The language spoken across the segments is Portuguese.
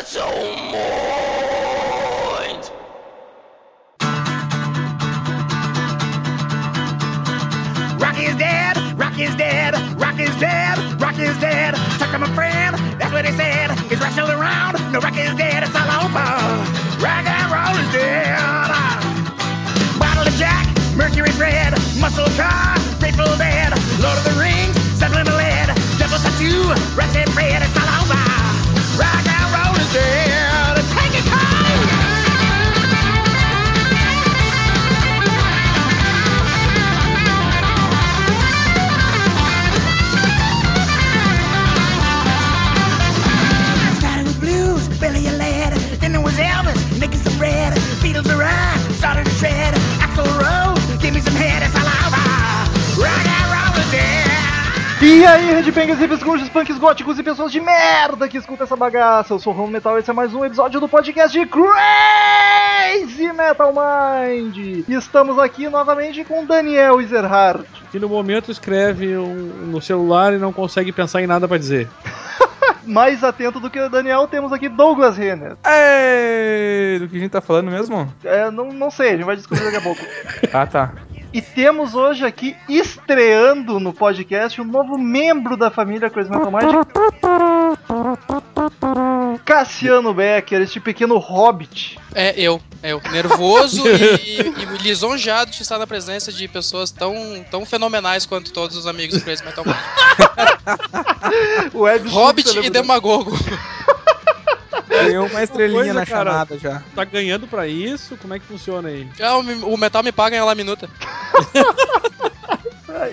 Metal Mind! Rock is dead, rock is dead, rock is dead, rock is dead. Tuck to my friend, that's what they said. Is rock around? No, rock is dead, it's all over. Rock and roll is dead. Bottle of Jack, Mercury Red, Muscle Car, E aí, Redbangers, hippies, grunges, punks, góticos e pessoas de merda que escutam essa bagaça. Eu sou o Ron Metal e esse é mais um episódio do podcast de Crazy Metal Mind. E estamos aqui novamente com Daniel Ezerhardt. que no momento escreve um- no celular e não consegue pensar em nada pra dizer. Mais atento do que o Daniel, temos aqui Douglas Renner. Ei, do que a gente tá falando mesmo? É, não, não sei, a gente vai descobrir daqui a pouco. Ah, tá. E temos hoje aqui, estreando no podcast, um novo membro da família Crazy Metal Mind. Cassiano Becker, este pequeno hobbit. É, eu. Eu. Nervoso e, e- lisonjeado de estar na presença de pessoas tão, tão fenomenais quanto todos os amigos do Crazy Metal Mind. Hobbit e Demagogo. Ganhou uma estrelinha coisa, na cara. chamada já. Tá ganhando pra isso? Como é que funciona aí? É, o, o metal me paga em lá minuta.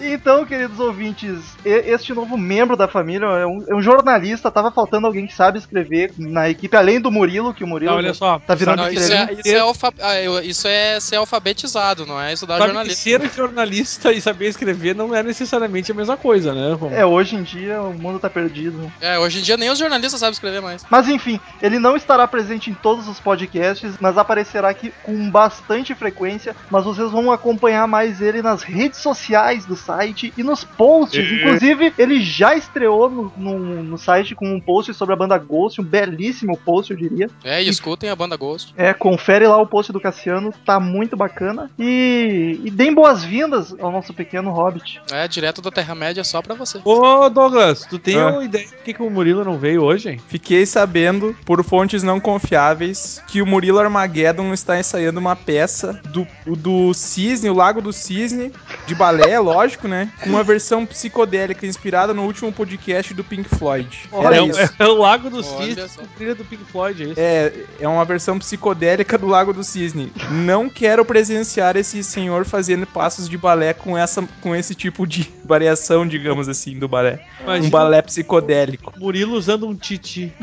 Então, queridos ouvintes, este novo membro da família é um, é um jornalista. Tava faltando alguém que sabe escrever na equipe, além do Murilo, que o Murilo Tá, olha só. tá virando Não, isso, é, isso, é alfa- ah, isso é ser alfabetizado, não é estudar sabe que jornalismo. ser jornalista e saber escrever não é necessariamente a mesma coisa, né? É, hoje em dia o mundo tá perdido. É, hoje em dia nem os jornalistas sabem escrever mais. Mas enfim, ele não estará presente em todos os podcasts, mas aparecerá aqui com bastante frequência. Mas vocês vão acompanhar mais ele nas redes sociais do site e nos posts. Inclusive, ele já estreou no, no, no site com um post sobre a banda Ghost, um belíssimo post, eu diria. É, e escutem a banda Ghost. É, confere lá o post do Cassiano, tá muito bacana. E, e deem boas-vindas ao nosso pequeno hobbit. É, direto da Terra-média só pra você. Ô, Douglas, tu tem Ah. uma ideia por que, que o Murilo não veio hoje, hein? Fiquei sabendo, por fontes não confiáveis, que o Murilo Armageddon está ensaiando uma peça do, do Cisne, o Lago do Cisne, de balé, lógico, né? Com uma versão psicodélica inspirada no último podcast do Pink Floyd. Olha é, é o Lago do Cisne com trilha do Pink Floyd, é isso? É, é uma versão psicodélica do Lago do Cisne. Não quero presenciar esse senhor fazendo passos de balé com, essa, com esse tipo de variação, digamos assim, do balé. Imagina Um balé psicodélico. Murilo usando um titi.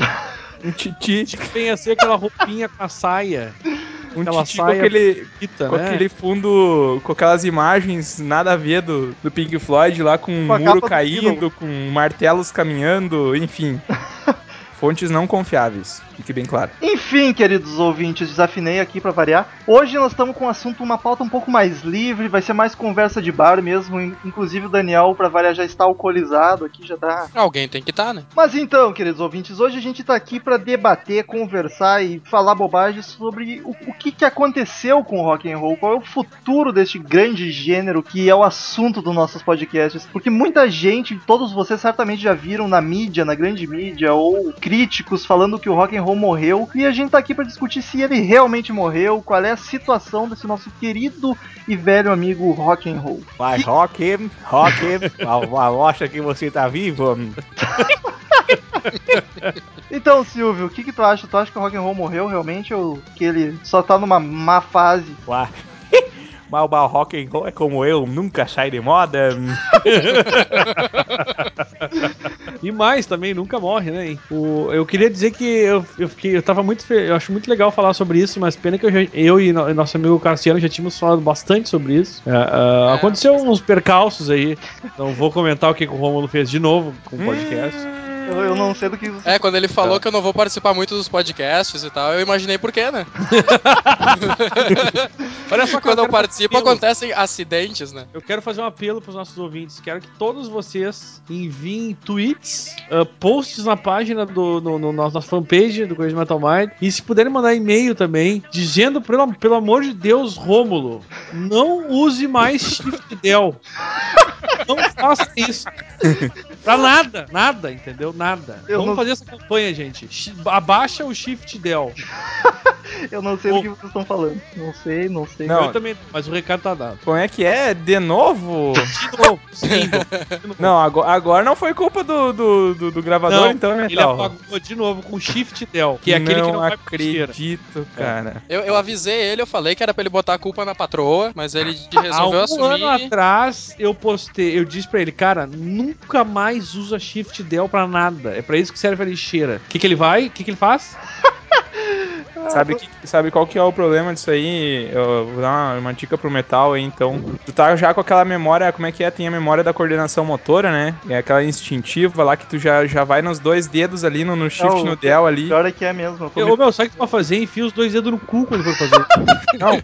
Um titi, Tem a ser aquela roupinha com a saia. Um Aquela titi com saia aquele, Fita, com né? aquele fundo, com aquelas imagens nada a ver do, do Pink Floyd lá com um Com a muro caindo, com martelos caminhando, enfim. Fontes não confiáveis, fique bem claro. Enfim, queridos ouvintes, desafinei aqui pra variar. Hoje nós estamos com um assunto, uma pauta um pouco mais livre, vai ser mais conversa de bar mesmo. in- Inclusive o Daniel, pra variar, já está alcoolizado aqui, já tá. Alguém tem que estar, né? Mas então, queridos ouvintes, hoje a gente tá aqui pra debater, conversar e falar bobagens sobre o, o que, que aconteceu com o rock and roll, qual é o futuro deste grande gênero que é o assunto dos nossos podcasts. Porque muita gente, todos vocês certamente já viram na mídia, na grande mídia, ou críticos falando que o rock and roll morreu, e a gente tá aqui pra discutir se ele realmente morreu, qual é a situação desse nosso querido e velho amigo rock and roll. Mas Rock, Rock, a, a mostra que você tá vivo. Então, Silvio, o que, que tu acha? Tu acha que o rock and roll morreu realmente ou que ele só tá numa má fase? Uá. Mas o rock and roll é como eu, nunca sai de moda. E mais também, nunca morre, né? O, eu queria dizer que eu, eu, fiquei, eu tava muito. Eu acho muito legal falar sobre isso, mas pena que eu, já- eu e no- nosso amigo Cassiano já tínhamos falado bastante sobre isso. É, aconteceu uns percalços aí. Não vou comentar o que, que o Romulo fez de novo com o podcast. Eu, eu não sei do que você É, quando ele falou que eu não vou participar muito dos podcasts e tal, eu imaginei por quê, né? Olha só que Quando eu quero participo, apelo. acontecem acidentes, né? Eu quero fazer um apelo para os nossos ouvintes. Quero que todos vocês enviem tweets, ah, posts na página do no, no, nossa fanpage do Coisa Metal Mind. E se puderem mandar e-mail também, dizendo, pelo, pelo amor de Deus, Rômulo, não use mais Shift Del. Não faça isso. Pra nada, nada, entendeu? Nada. Eu Vamos não- fazer essa campanha, gente. Abaixa o Shift Del. Eu não sei do que vocês estão falando. Não sei, não sei. Não. Eu também, mas o recado tá dado. Como é que é? De novo? De novo, sim. de novo. Não, agora, agora não foi culpa do, do, do, do gravador, Não, então, Ele Metal. apagou de novo com Shift Del, que é aquele que não vai pra esteira. acredito, cara. Eu, eu avisei ele, eu falei que era pra ele botar a culpa na patroa, mas ele Há resolveu um assumir. ano atrás eu postei, eu disse pra ele, cara, nunca mais usa Shift Del pra nada. É pra isso que serve a lixeira. O que, que ele vai? O que, que ele faz? Sabe, que, sabe qual que é o problema disso aí? Eu vou dar uma, uma dica pro metal aí, então. Tu tá já com aquela memória, como é que é? Tem a memória da coordenação motora, né? É aquela instintiva lá que tu já, já vai nos dois dedos ali, no, no shift, Não, no del ali. Pior é que é mesmo. Eu me- ô, meu, sabe o que tu vai fazer? Enfia os dois dedos no cu quando for fazer. Não,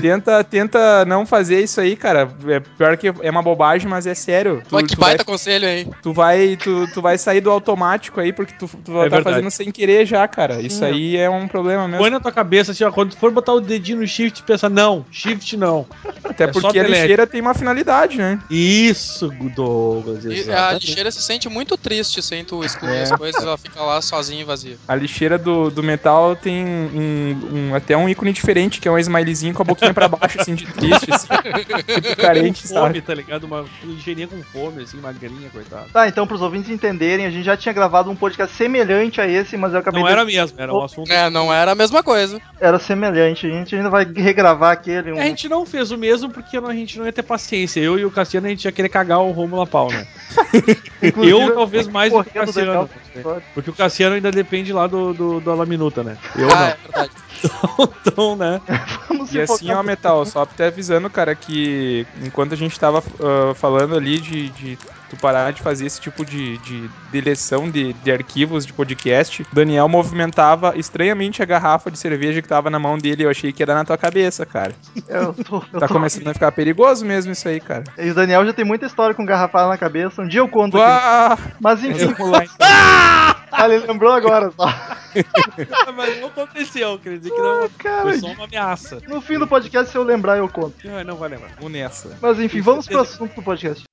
tenta, tenta não fazer isso aí, cara. É pior que é uma bobagem, mas é sério. Tu, Olha que tu vai, baita conselho, hein? tu, vai, tu, tu vai sair do automático aí, porque tu, tu vai É estar verdade. fazendo sem querer já, cara. Isso aí é um problema mesmo. Põe na tua cabeça assim, ó, quando tu for botar o dedinho no Shift, pensa, não, Shift não. Até é porque a lixeira tem uma finalidade, né? Isso, Douglas, E a lixeira se sente muito triste sem tu excluir É. as coisas, ela fica lá sozinha e vazia. A lixeira do, do metal tem um, um- até um ícone diferente, que é um smileyzinho com a boquinha pra baixo, assim, de triste, assim. tipo carente, com fome, sabe? tá ligado? Uma ligeirinha com fome, assim, magrinha, coitado. Tá, então pros ouvintes entenderem, a gente já tinha gravado um podcast semelhante a esse, mas eu acabei Não de- era mesmo, era um assunto. É, não era a mesma coisa. Era semelhante. A gente ainda vai regravar aquele. um- A gente não fez o mesmo porque não- a gente não ia ter paciência. Eu e o Cassiano a gente ia querer cagar o Romulo a pau, né? Eu talvez mais do que o do Cassiano. Não sei. Porque o Cassiano ainda depende lá do, do, da La Minuta, né? Eu ah, é verdade. não. Então, né? E assim, ó, Metal, só até avisando, cara, que enquanto a gente tava ah, falando ali de, de tu parar de fazer esse tipo de, de deleção de, de arquivos de podcast, Daniel movimentava estranhamente a garrafa de cerveja que tava na mão dele. Eu achei que ia dar na tua cabeça, cara. Eu tô, eu Tá tô- começando a ficar perigoso mesmo isso aí, cara. E o Daniel já tem muita história com garrafada na cabeça. Um dia eu conto aqui. Mas enfim, então. ah, ele lembrou agora só. Mas não aconteceu, quer dizer que não. Cara, Foi só uma ameaça. no fim do podcast, se eu lembrar, eu conto. Ah, Não vai lembrar. Vamos nessa. Mas enfim, vamos pro assunto do podcast.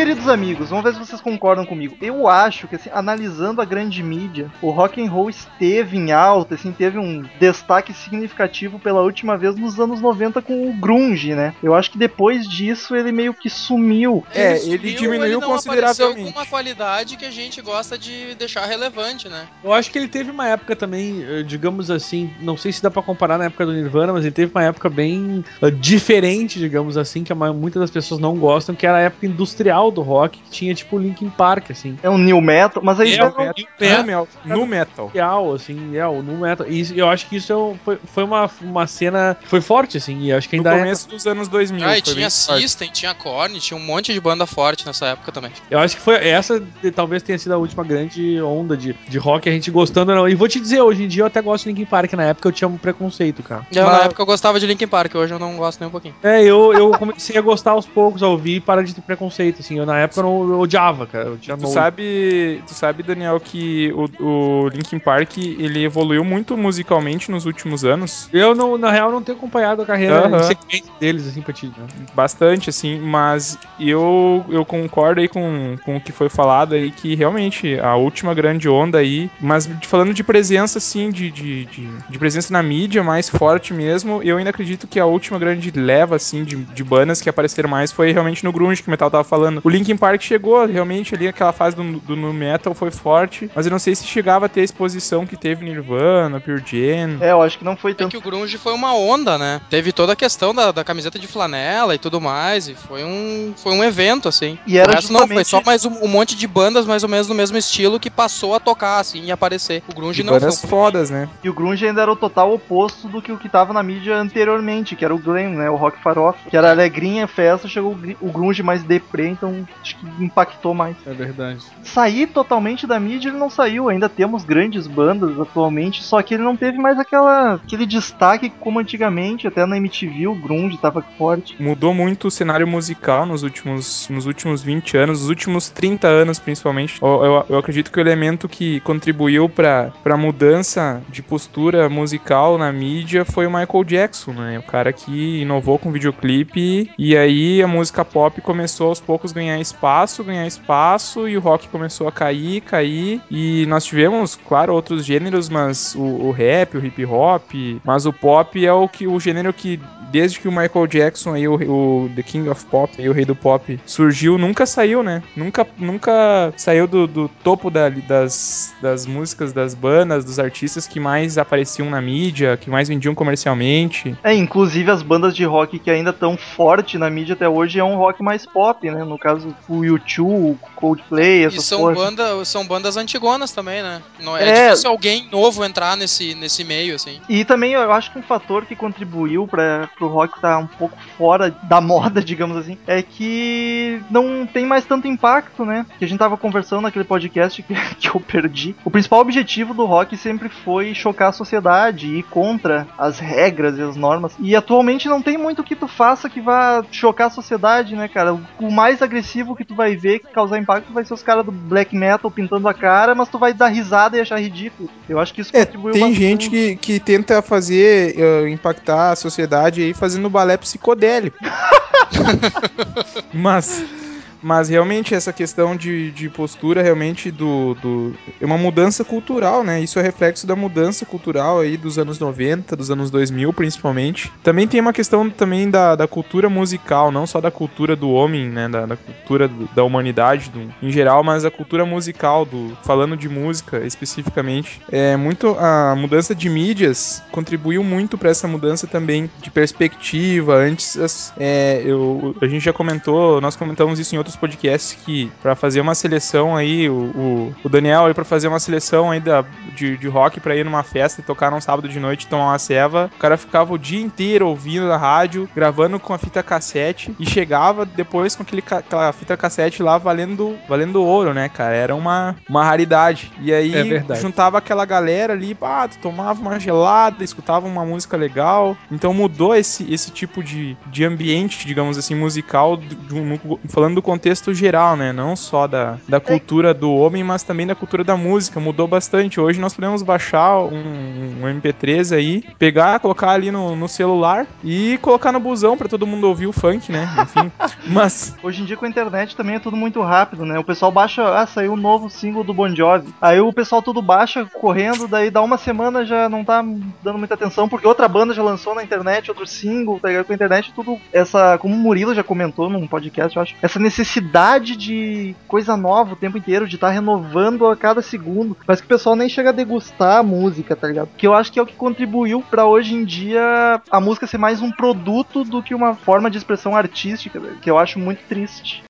Queridos amigos, vamos ver se vocês concordam comigo. Eu acho que, assim, analisando a grande mídia, o rock and roll esteve em alta, assim, teve um destaque significativo pela última vez nos anos 90 com o grunge, né? Eu acho que depois disso ele meio que sumiu. É, sumiu, ele diminuiu não consideravelmente. com uma qualidade que a gente gosta de deixar relevante, né? Eu acho que ele teve uma época também, eh, digamos assim, não sei se dá pra comparar na época do Nirvana, mas ele teve uma época bem eh, diferente, digamos assim, que muitas das pessoas não gostam, que era a época industrial do rock, que tinha tipo Linkin Park, assim. É um new metal, mas aí É, o não- metal. No, mel- no metal. Industrial, assim, é, o nu metal. E isso- eu acho que isso é um- foi, foi uma, uma cena foi forte, assim, e acho que No ainda é. começo dos anos 2000. Ah, e tinha bem forte. System, tinha Korn, tinha um monte de banda forte nessa época também. Eu acho que foi essa, talvez tenha sido a última grande onda de, de rock, a gente gostando ou não. E vou te dizer, hoje em dia eu até gosto de Linkin Park, na época eu tinha um preconceito, cara. Eu, Mas- Na época eu gostava de Linkin Park, hoje eu não gosto nem um pouquinho. É, eu, eu comecei a gostar aos poucos, a ouvir e parar de ter preconceito, assim. Eu, na época eu, não, eu odiava, cara. Eu tinha Tu sabe, tu sabe, Daniel, que o, o Linkin Park ele evoluiu muito musicalmente nos últimos anos. Eu, não, na real, não tenho acompanhado a carreira em sequência deles, assim, pra ti, né? Bastante, assim, mas eu, eu concordo aí com, com o que foi falado aí, que realmente a última grande onda aí, mas falando de presença, assim, de, de, de, de presença na mídia mais forte mesmo, eu ainda acredito que a última grande leva, assim, de, de bandas que apareceram mais foi realmente no grunge, que o Metal tava falando. O Linkin Park chegou realmente ali, aquela fase do, do nu metal foi forte, mas eu não sei se chegava a ter a exposição que teve Nirvana, Pure Jam. É, eu acho que não foi É tanto. que o grunge foi uma onda, né? Teve toda a questão da, da camiseta de flanela e tudo mais, e foi um, foi um evento, assim. E era o resto não, foi justamente- só mais um, um monte de bandas mais ou menos no mesmo estilo que passou a tocar, assim, e aparecer. O grunge De não bandas foi. fodas, né? E o grunge ainda era o total oposto do que o que tava na mídia anteriormente, que era o glam, né? O rock farofa, que era alegrinha, festa, chegou o o grunge mais deprê, então acho que impactou mais. É verdade. Sair totalmente da mídia ele não saiu, ainda temos grandes bandas atualmente, só que ele não teve mais aquela aquele destaque como antigamente, até na MTV o grunge tava forte. Mudou muito o cenário musical nos últimos, nos últimos 20 anos, nos últimos 30 anos principalmente. Eu, eu- eu acredito que o elemento que contribuiu para a mudança de postura musical na mídia foi o Michael Jackson, né? O cara que inovou com videoclipe e aí a música pop começou aos poucos ganhar espaço, ganhar espaço e o rock começou a cair, cair e nós tivemos, claro, outros gêneros, mas o, o rap, o hip hop, mas o pop é o que o gênero que desde que o Michael Jackson aí o, o The King of Pop, aí, o rei do pop surgiu, nunca saiu, né? Nunca nunca saiu do, do topo da- das, das músicas, das bandas, dos artistas que mais apareciam na mídia, que mais vendiam comercialmente. É, inclusive as bandas de rock que ainda estão forte na mídia até hoje é um rock mais pop, né? No caso o U2, o Coldplay, E essas são, porra. banda, são bandas antigonas também, né? Não é, É. difícil alguém novo entrar nesse, nesse meio, assim. E também eu acho que um fator que contribuiu para o rock estar um pouco fora da moda, digamos assim, é que não tem mais tanto impacto, né? Que a gente tava conversando naquele podcast que, que eu perdi. O principal objetivo do rock sempre foi chocar a sociedade e ir contra as regras e as normas. E atualmente não tem muito que tu faça que vá chocar a sociedade, né, cara? O, o mais agressivo que tu vai ver que causar impacto vai ser os caras do black metal pintando a cara, mas tu vai dar risada e achar ridículo. Eu acho que isso É, contribuiu tem bastante. gente que, que tenta fazer, eh, impactar a sociedade aí fazendo balé psicodélico. mas, mas realmente essa questão de, de postura realmente do, do... É uma mudança cultural, né? Isso é reflexo da mudança cultural aí dos anos 90, dos anos 2000 principalmente. Também tem uma questão também da, da cultura musical, não só da cultura do homem, né? Da, da cultura do- da humanidade do- em geral, mas a cultura musical, do falando de música especificamente. É muito a mudança de mídias contribuiu muito para essa mudança também de perspectiva. Antes as- é, eu, a gente já comentou, nós comentamos isso em outros podcasts que para fazer uma seleção aí o, o, o Daniel aí para fazer uma seleção aí da, de, de rock para ir numa festa e tocar num sábado de noite tomar uma ceva, o cara ficava o dia inteiro ouvindo na rádio, gravando com a fita cassete e chegava depois com aquele, aquela fita cassete lá valendo, valendo ouro, né, cara? Era uma, uma raridade. E aí É juntava aquela galera ali, pá, tu tomava uma gelada, escutava uma música legal. Então mudou esse, esse tipo de, de ambiente, digamos assim, musical, do- do- no- falando do contexto geral, né? Não só da, da cultura do homem, mas também da cultura da música. Mudou bastante. Hoje nós podemos baixar um, um MP3 aí, pegar, colocar ali no, no celular e colocar no busão pra todo mundo ouvir o funk, né? Enfim. mas Hoje em dia com a internet também é tudo muito rápido, né? O pessoal baixa, ah, saiu um novo single do Bon Jovi. Aí o pessoal tudo baixa correndo, daí dá uma semana já não tá dando muita atenção, porque outra banda já lançou na internet outro single, tá ligado? Com a internet tudo essa, como o Murilo já comentou num podcast, eu acho, essa necessidade de coisa nova o tempo inteiro, de estar renovando a cada segundo. Mas que o pessoal nem chega a degustar a música, tá ligado? Que eu acho que é o que contribuiu pra hoje em dia a música ser mais um produto do que uma forma de expressão artística, que eu acho muito triste.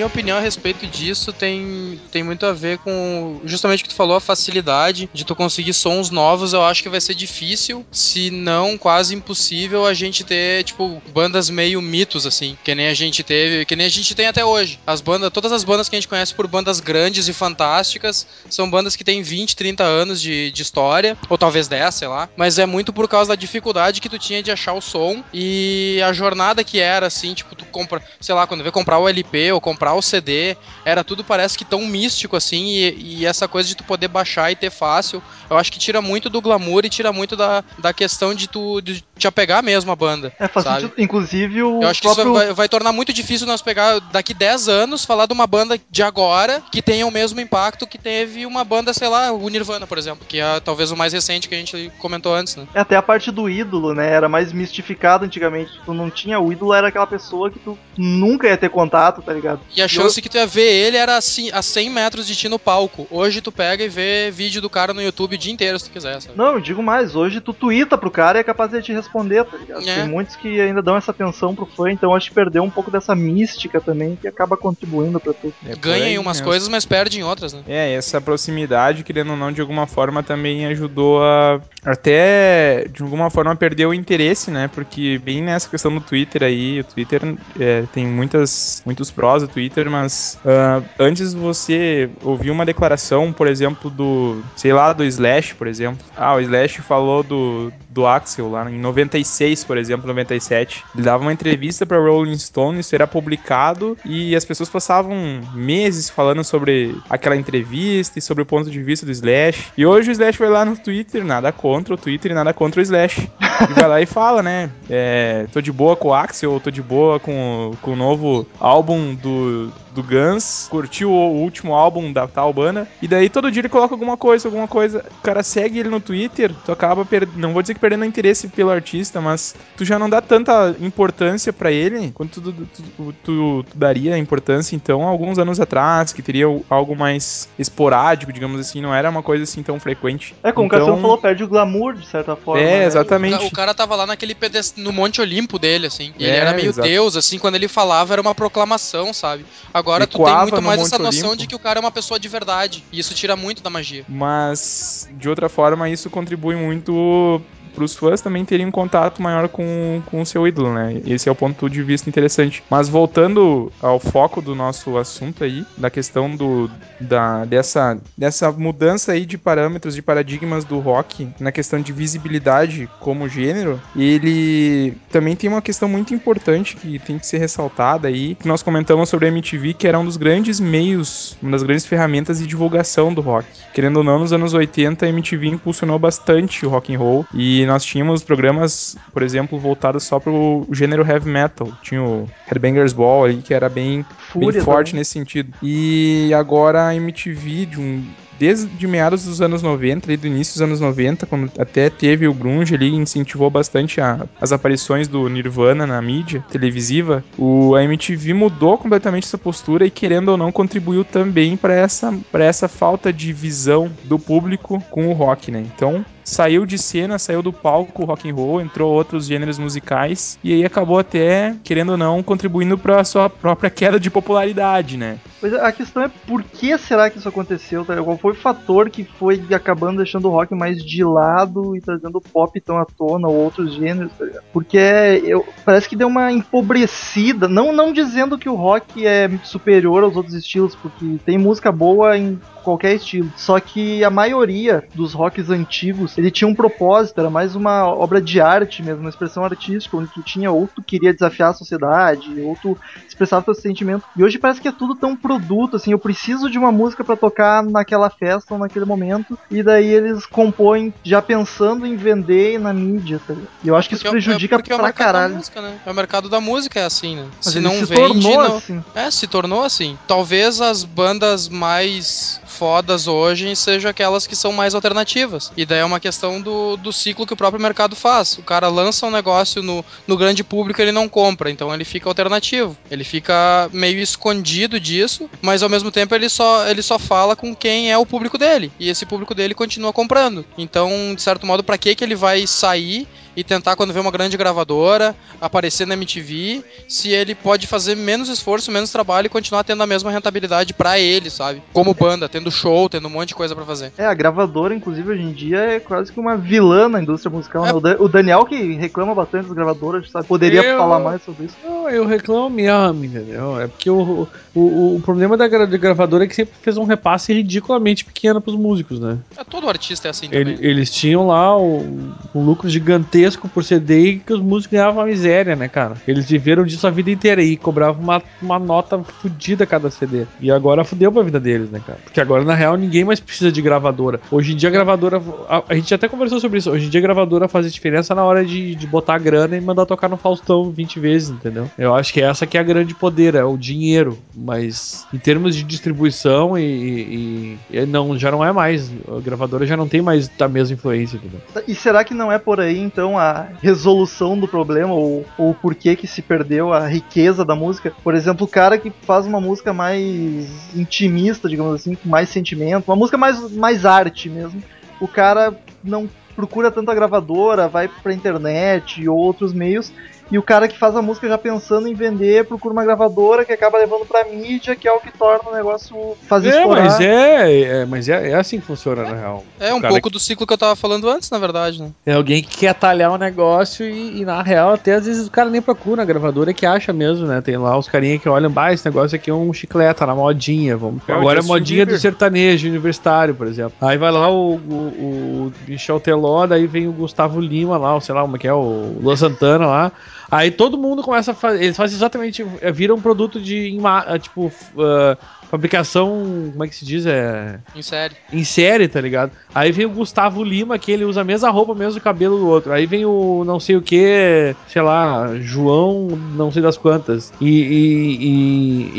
Minha opinião a respeito disso tem, tem muito a ver com justamente o que tu falou, a facilidade de tu conseguir sons novos. Eu acho que vai ser difícil, se não quase impossível, a gente ter, tipo, bandas meio mitos, assim, que nem a gente teve, que nem a gente tem até hoje. As bandas, todas as bandas que a gente conhece por bandas grandes e fantásticas são bandas que têm 20, 30 anos de, de história, ou talvez 10, sei lá, mas é muito por causa da dificuldade que tu tinha de achar o som e a jornada que era, assim, tipo, tu compra, sei lá, quando vê comprar o LP ou comprar o CD, era tudo parece que tão tão místico assim, e, e essa coisa de tu poder baixar e ter fácil, eu acho que tira muito do glamour e tira muito da, da questão de tu de te apegar mesmo à banda. É, faz sabe? sentido. Inclusive o Eu acho que próprio... isso vai, vai tornar muito difícil nós pegar daqui 10 anos, falar de uma banda de agora que tenha o mesmo impacto que teve uma banda, sei lá, o Nirvana, por exemplo, que é talvez o mais recente que a gente comentou antes, né? É até a parte do ídolo, né? Era mais mistificado antigamente. Tu não tinha o ídolo, era aquela pessoa que tu nunca ia ter contato, tá ligado? E a chance que tu ia ver ele era assim, a 100 metros de ti no palco. Hoje tu pega e vê vídeo do cara no YouTube o dia inteiro se tu quiser, sabe? Não, eu digo mais, hoje tu twitta pro cara e é capaz de te responder, tá ligado? É. Tem muitos que ainda dão essa atenção pro fã, então acho que perdeu um pouco dessa mística também, que acaba contribuindo pra tudo. É Ganha aí em umas mesmo. coisas, mas perde em outras, né? É, essa proximidade, querendo ou não, de alguma forma também ajudou a até, de alguma forma, perder o interesse, né? Porque bem nessa questão do Twitter aí, o Twitter é, tem muitas, muitos prós do Twitter, mas ah, antes você ouvia uma declaração, por exemplo, do, sei lá, do Slash, por exemplo. Ah, o Slash falou do, do Axel lá em 96, por exemplo, 97. Ele dava uma entrevista pra Rolling Stone, isso era publicado e as pessoas passavam meses falando sobre aquela entrevista e sobre o ponto de vista do Slash. E hoje o Slash vai lá no Twitter, nada contra o Twitter e nada contra o Slash. E vai lá e fala, né? É, tô de boa com o Axel, tô de boa com, com o novo álbum do, do Guns, curtiu o último álbum da tal banda, e daí todo dia ele coloca alguma coisa, alguma coisa. O cara segue ele no Twitter, tu acaba, per- não vou dizer que perdendo interesse pelo artista, mas tu já não dá tanta importância pra ele quanto tu, tu- tu- tu- tu daria importância, então, alguns anos atrás, que teria algo mais esporádico, digamos assim, não era uma coisa assim tão frequente. É, como então, o Cassiano falou, perde o glamour, de certa forma. É, né? exatamente. O cara tava lá naquele pedest... no Monte Olimpo dele, assim. E ele É, era meio exato. Deus, assim, quando ele falava era uma proclamação, sabe? Agora tu tem muito mais essa noção Olimpo. de que o cara é uma pessoa de verdade. E isso tira muito da magia. Mas, de outra forma, isso contribui muito os fãs também terem um contato maior com, com o seu ídolo, né? Esse é o ponto de vista interessante. Mas voltando ao foco do nosso assunto aí, da questão do, da, dessa, dessa mudança aí de parâmetros, de paradigmas do rock, na questão de visibilidade como gênero, ele também tem uma questão muito importante que tem que ser ressaltada aí, que nós comentamos sobre a MTV, que era um dos grandes meios, uma das grandes ferramentas de divulgação do rock. Querendo ou não, nos anos 80 a MTV impulsionou bastante o rock and roll e nós tínhamos programas, por exemplo, voltados só pro gênero heavy metal. Tinha o Headbangers Ball aí, que era bem, Fúria bem forte também. nesse sentido. E agora a MTV, de um, desde meados dos anos 90, ali do início dos anos 90, quando até teve o grunge ali, incentivou bastante a- as aparições do Nirvana na mídia televisiva, o, a MTV mudou completamente essa postura e, querendo ou não, contribuiu também para essa, pra essa falta de visão do público com o rock, né? Então, saiu de cena, saiu do palco rock and roll, entrou outros gêneros musicais e aí acabou até, querendo ou não, contribuindo para sua própria queda de popularidade, né? Pois a questão é por que será que isso aconteceu, tá? Qual foi o fator que foi acabando deixando o rock mais de lado e trazendo o pop tão à tona ou outros gêneros, tá? Porque eu, parece que deu uma empobrecida, não, não dizendo que o rock é superior aos outros estilos, porque tem música boa em qualquer estilo. Só que a maioria dos rocks antigos, ele tinha um propósito, era mais uma obra de arte mesmo, uma expressão artística, onde tu tinha ou tu queria desafiar a sociedade, ou tu expressava teu sentimento. E hoje parece que é tudo tão produto, assim, eu preciso de uma música pra tocar naquela festa ou naquele momento, e daí eles compõem já pensando em vender na mídia, tá? E eu acho que isso Porque é- prejudica é o pra mercado da caralho. música, né? É o mercado da música, é assim, né? Mas se não se vende, tornou não... assim. É, se tornou assim. Talvez as bandas mais fodas hoje sejam aquelas que são mais alternativas. E daí é uma questão do, do ciclo que o próprio mercado faz. O cara lança um negócio no, no grande público ele não compra, então ele fica alternativo. Ele fica meio escondido disso, mas ao mesmo tempo ele só, ele só fala com quem é o público dele. E esse público dele continua comprando. Então, de certo modo, pra que que ele vai sair e tentar quando vê uma grande gravadora, aparecer na MTV, se ele pode fazer menos esforço, menos trabalho e continuar tendo a mesma rentabilidade pra ele, sabe? Como banda, tendo show, tendo um monte de coisa pra fazer. É, a gravadora, inclusive, hoje em dia é quase que uma vilã na indústria musical, É. né? O, Da- o Daniel, que reclama bastante das gravadoras, sabe? Poderia Eu- falar mais sobre isso. Não, eu reclamo mesmo, entendeu? É porque o, o, o problema da gra- da gravadora é que sempre fez um repasse ridiculamente pequeno pros músicos, né? É, todo artista é assim Ele- eles tinham lá o, um lucro gigantesco por CD que os músicos ganhavam uma miséria, né, cara? Eles viveram disso a vida inteira e cobravam uma, uma nota fodida cada CD. E agora fudeu pra vida deles, né, cara? Porque agora, na real, ninguém mais precisa de gravadora. Hoje em dia, a gravadora. A, a gente até conversou sobre isso. Hoje em dia, a gravadora faz diferença na hora de, de botar a grana e mandar tocar no Faustão 20 vezes, entendeu? Eu acho que essa que é a grande poder, é o dinheiro. Mas em termos de distribuição e, e- e não, já não é mais. A gravadora já não tem mais a mesma influência, entendeu? E será que não é por aí, então, a resolução do problema, ou o porquê que se perdeu a riqueza da música? Por exemplo, o cara que faz uma música mais intimista, digamos assim, com mais sentimento, uma música mais, mais arte mesmo, o cara não procura tanto a gravadora, vai pra internet ou outros meios, e o cara que faz a música já pensando em vender procura uma gravadora que acaba levando pra mídia, que é o que torna o negócio fazer É, estourar. mas é, é, mas é, é assim que funciona, na real. É um pouco do ciclo que eu tava falando antes, na verdade, né? É alguém que quer talhar o negócio e, e, na real, até às vezes o cara nem procura, a gravadora é que acha mesmo, né? Tem lá os carinha que olham, bah, esse negócio aqui é um chiclete, tá na modinha. Vamos... É, Agora é modinha Bieber. do sertanejo universitário, por exemplo. Aí vai lá o, o, o Michel Teló, daí vem o Gustavo Lima lá, ou sei lá como é que é, o Luan Santana lá. Aí todo mundo começa a fazer. Eles fazem exatamente. Vira um produto de. Tipo. ah, fabricação. Como é que se diz? É Em série. em série, tá ligado? Aí vem o Gustavo Lima, que ele usa a mesma roupa, mesmo cabelo do outro. Aí vem o não sei o que, sei lá, João, não sei das quantas. E, e,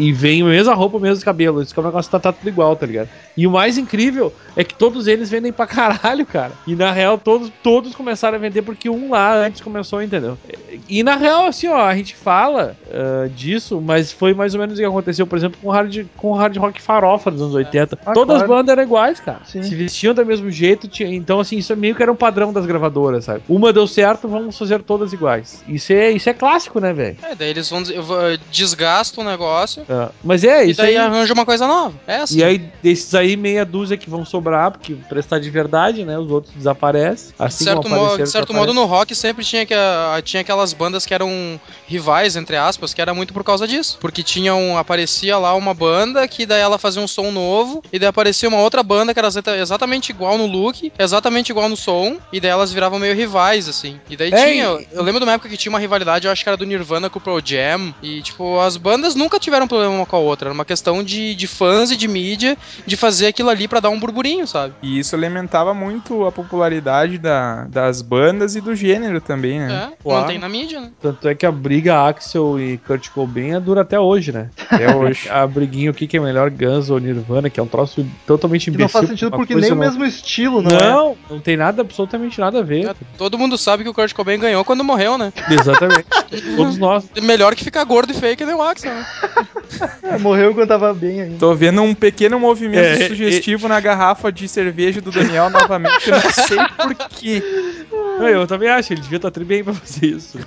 e, e vem a mesma roupa, mesmo cabelo. Isso que é um negócio tá, tá tudo igual, tá ligado? E o mais incrível é que todos eles vendem pra caralho, cara. E na real, todos, todos começaram a vender porque um lá antes começou, entendeu? E na real, assim, ó, a gente fala ah, disso, mas foi mais ou menos o que aconteceu, por exemplo, com o hard, com o hard rock farofa dos anos 80. Ah, Todas as claro. bandas eram iguais, cara. Sim. Se vestiam do mesmo jeito, tinha- então assim, isso meio que era um padrão das gravadoras, sabe? Uma deu certo, vamos fazer todas iguais. Isso é, isso é clássico, né, velho? É, daí eles vão, desgastam o negócio Ah, Mas é, e isso daí aí. arranja uma coisa nova. É assim. E aí, desses aí, meia dúzia que vão sobrar, porque prestar de verdade, né? Os outros desaparecem. de Assim certo, como mo- de certo modo, no rock sempre tinha, que, tinha aquelas bandas que eram rivais, entre aspas, que era muito por causa disso. Porque tinham, aparecia lá uma banda que daí ela fazia um som novo, e daí aparecia uma outra banda que era exata- exatamente igual no look, exatamente igual no som, e daí elas viravam meio rivais, assim. E daí É, tinha, eu lembro de uma época que tinha uma rivalidade, eu acho que era do Nirvana com o Pearl Jam, e tipo, as bandas nunca tiveram problema uma com a outra, era uma questão de, de fãs e de mídia de fazer aquilo ali pra dar um burburinho, sabe? E isso alimentava muito a popularidade da- das bandas e do gênero também, né? É, Claro. mantém na mídia, né? Tanto é que a briga Axel e Kurt Cobain dura até hoje, né? Até hoje. A briguinha, o que, que é melhor, Guns ou Nirvana, que é um troço totalmente Que imbecil. não faz sentido porque nem o não- mesmo estilo, não, é? Não, não tem nada, absolutamente nada a ver. É, Todo mundo sabe que o Kurt Cobain ganhou quando morreu, né? Exatamente. Todos nós. Melhor que ficar gordo e feio que nem o Axel, né? É, morreu quando tava bem ainda. Tô vendo um pequeno movimento É, sugestivo na garrafa de cerveja do Daniel novamente. Eu não sei porquê. Não, Eu também acho, ele devia estar tri bem pra fazer isso.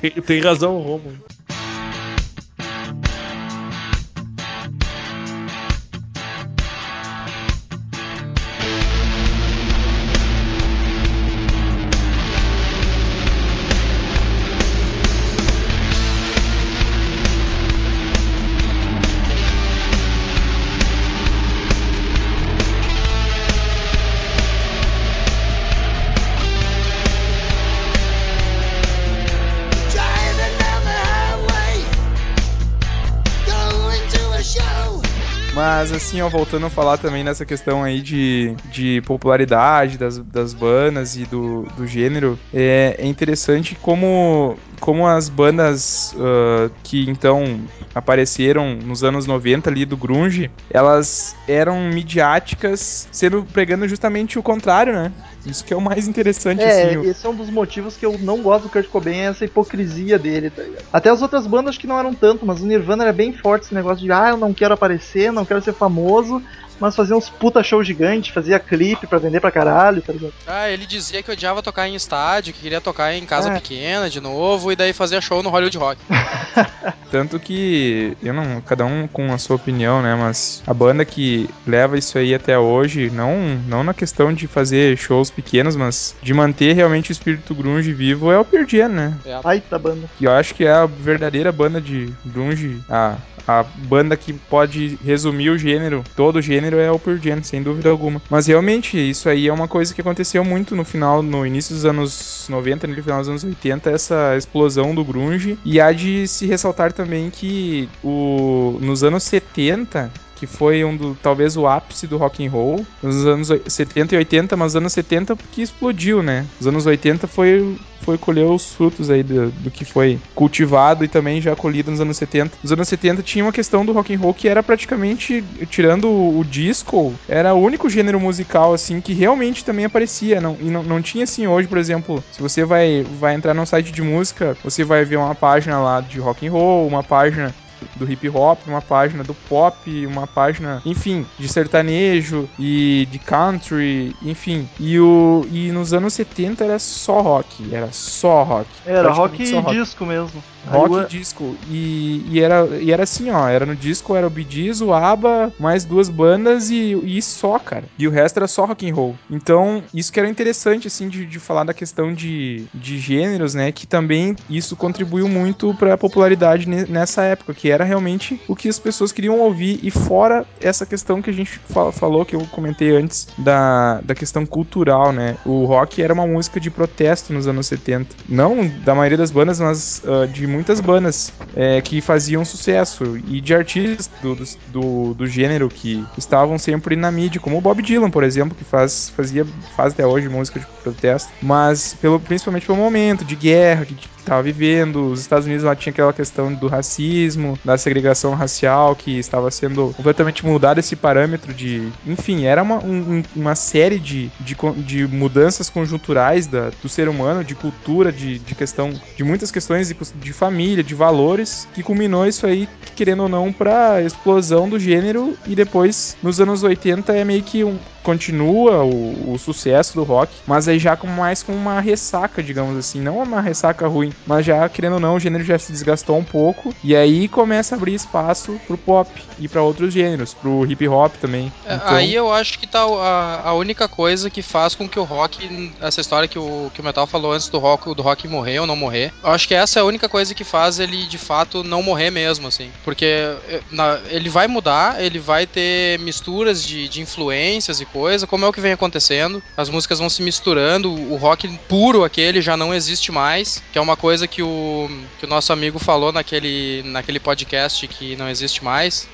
tem, tem razão o Romulo. Mas assim, ó, voltando a falar também nessa questão aí de, de popularidade das, das bandas e do, do gênero, é, é interessante como, como as bandas ah, que então apareceram nos anos 90 ali do grunge, elas eram midiáticas, sendo pregando justamente o contrário, né? Isso que é o mais interessante, É, assim. esse é um dos motivos que eu não gosto do Kurt Cobain, é essa hipocrisia dele, tá ligado? Até as outras bandas acho que não eram tanto, mas o Nirvana era bem forte esse negócio de, ah, eu não quero aparecer, não quero ser famoso, mas fazia uns puta show gigante, fazia clipe pra vender pra caralho, tá ligado? Ah, ele dizia que odiava tocar em estádio, que queria tocar em casa É. pequena de novo, e daí fazia show no Hollywood Rock. Tanto que eu não, cada um com a sua opinião, né? Mas a banda que leva isso aí até hoje, não, não na questão de fazer shows pequenos, mas de manter realmente o espírito grunge vivo é o Pearl Jam, né? Ai, tá banda. Que eu acho que é a verdadeira banda de grunge, a, a banda que pode resumir o gênero, todo o gênero é o Pearl sem dúvida alguma. Mas realmente, isso aí é uma coisa que aconteceu muito no final, no início dos anos 90, no final dos anos 80, essa explosão do grunge. E há de se ressaltar também que o, nos anos 70, que foi um do, talvez o ápice do rock and roll, nos anos oi- 70 e 80, mas nos anos 70 porque explodiu, né? Os anos 80 foi foi colher os frutos aí do, do que foi cultivado e também já colhido nos anos 70. Nos anos 70 tinha uma questão do rock and roll que era praticamente, tirando o, o disco, era o único gênero musical assim que realmente também aparecia. Não, e não, não tinha assim hoje, por exemplo, se você vai, vai entrar num site de música, você vai ver uma página lá de rock and roll, uma página do hip hop, uma página do pop, uma página, enfim, de sertanejo e de country, enfim. E o e nos anos 70 era só rock, era só rock. Era rock e rock. disco mesmo. Rock e disco. E, e, era, e era assim, ó. Era no disco, era o Gees, o ABBA, mais duas bandas e, e só, cara. E o resto era só rock and roll. Então, isso que era interessante, assim, de, de falar da questão de, de gêneros, né? Que também isso contribuiu muito pra popularidade ne- nessa época, que era realmente o que as pessoas queriam ouvir. E fora essa questão que a gente fa- falou, que eu comentei antes, da, da questão cultural, né? O rock era uma música de protesto nos anos 70. Não da maioria das bandas, mas ah, de muitas bandas é, que faziam sucesso e de artistas do, do, do, do gênero que estavam sempre na mídia, como o Bob Dylan, por exemplo, que faz, fazia, faz até hoje música de protesto, mas pelo, principalmente pelo momento de guerra que estava vivendo, os Estados Unidos lá tinha aquela questão do racismo, da segregação racial que estava sendo completamente mudado esse parâmetro de, enfim, era uma, um- um- uma série de, de, de mudanças conjunturais da, do ser humano, de cultura, de, de questão, de muitas questões de, de família, de valores, que culminou isso aí, querendo ou não, pra explosão do gênero e depois, nos anos 80, é meio que um, continua o, o sucesso do rock, mas aí já com mais com uma ressaca, digamos assim, não uma ressaca ruim, mas já querendo ou não, o gênero já se desgastou um pouco e aí começa a abrir espaço pro pop e pra outros gêneros, pro hip hop também. É, Então, Aí eu acho que tá a, a única coisa que faz com que o rock, essa história que o, que o Metal falou antes do rock, do rock morrer ou não morrer, eu acho que essa é a única coisa que faz ele de fato não morrer mesmo, assim. Porque eh, na- ele vai mudar, ele vai ter misturas de, de influências e coisa, como é o que vem acontecendo. As músicas vão se misturando, o rock puro aquele já não existe mais, que é uma coisa que o, que o nosso amigo falou naquele, naquele podcast que não existe mais.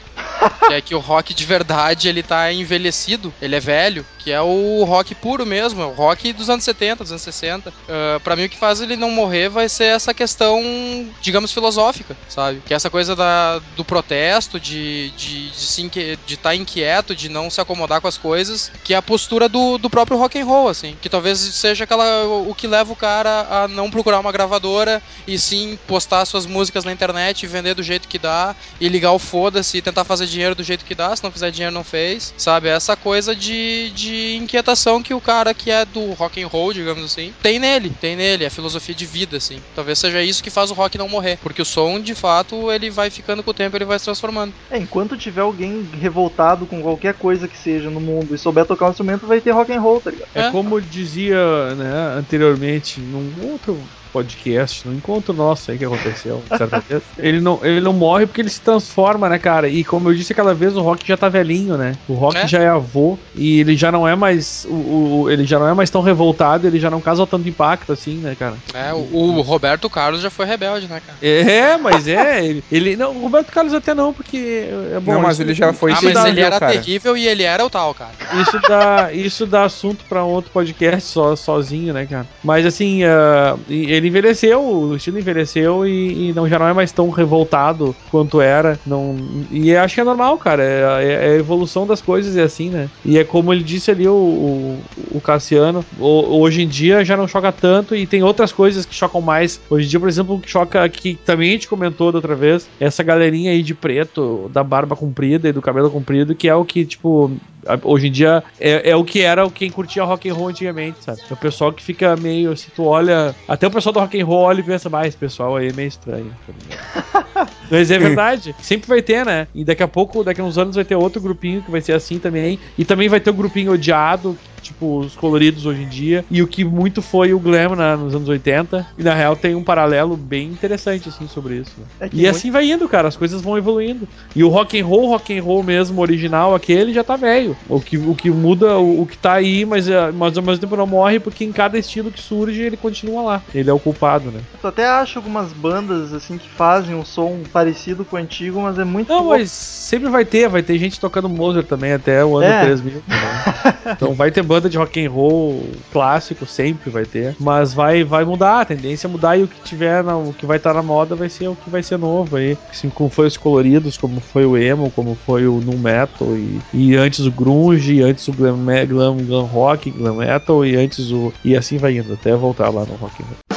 Que é que o rock de verdade ele tá envelhecido, ele é velho, que é o rock puro mesmo, é o rock dos anos 70, dos anos 60. Uh, para mim o que faz ele não morrer vai ser essa questão, digamos, filosófica, sabe? Que é essa coisa da, do protesto, de de estar inquieto, de não se acomodar com as coisas, que é a postura do, do próprio rock and roll, assim, que talvez seja aquela o, o que leva o cara a não procurar uma gravadora e sim postar suas músicas na internet, vender do jeito que dá e ligar o foda-se e tentar fazer dinheiro do jeito que dá, se não fizer dinheiro não fez, sabe? Essa coisa de, de inquietação que o cara que é do rock and roll, digamos assim, tem nele, tem nele, a filosofia de vida, assim. Talvez seja isso que faz o rock não morrer, porque o som, de fato, ele vai ficando com o tempo, ele vai se transformando. É, enquanto tiver alguém revoltado com qualquer coisa que seja no mundo e souber tocar um instrumento, vai ter rock and roll, tá ligado? É, É. como dizia né, anteriormente num outro podcast, num encontro nosso aí que aconteceu, certa vez. Ele não, ele não morre porque ele se transforma, né, cara? E como eu disse aquela vez, o Rock já tá velhinho, né? O Rock É. já é avô e ele já não é mais o, o- ele já não é mais tão revoltado, ele já não causa tanto impacto assim, né, cara? É, o, o Roberto Carlos já foi rebelde, né, cara? É, mas é, ele, ele não, o Roberto Carlos até não, porque é bom. Não, mas isso- ele já foi ah, mas ele era cara. terrível e ele era o tal, cara. Isso dá, isso dá assunto pra um outro podcast só, sozinho, né, cara? Mas assim, ah, e- ele envelheceu, o estilo envelheceu e, e não, já não é mais tão revoltado quanto era. Não, e acho que é normal, cara. É, é- é a evolução das coisas é assim, né? E é como ele disse ali, o, o, o Cassiano, o- hoje em dia já não choca tanto e tem outras coisas que chocam mais. Hoje em dia, por exemplo, que choca, que também a gente comentou da outra vez, essa galerinha aí de preto, da barba comprida e do cabelo comprido, que é o que, tipo, hoje em dia é, é o que era quem curtia rock and roll antigamente, sabe? É o pessoal que fica meio, se tu olha, até o pessoal do rock and roll olha e pensa, mais esse pessoal aí é meio estranho. tá? Mas é verdade. Sempre vai ter, né? E daqui a pouco, daqui a uns anos, vai ter outro grupinho que vai ser assim também. E também vai ter o grupinho odiado, tipo os coloridos hoje em dia. E o que muito foi o glam na- nos anos 80. E na real tem um paralelo bem interessante, assim, sobre isso. né? É E muito- assim vai indo, cara. As coisas vão evoluindo. E o rock and roll, rock and roll mesmo, original, aquele já tá velho. O que, o que muda, o, o que tá aí, mas, é- mas ao mesmo tempo não morre, porque em cada estilo que surge, ele continua lá. Ele é o culpado, né? Tu até acha algumas bandas assim que fazem um som parecido com o antigo, mas é muito Não, pouco. mas sempre vai ter, vai ter gente tocando Mozart também até o ano É. 3000. né? então vai ter banda de rock and roll clássico, sempre vai ter. Mas vai, vai mudar, a tendência é mudar e o que tiver, na- o que vai estar na moda vai ser o que vai ser novo aí. Assim, como foi os coloridos, como foi o emo, como foi o nu metal e, e antes o grunge, e antes o glam, glam, glam rock, glam metal e antes o e assim vai indo até voltar lá no rock and roll.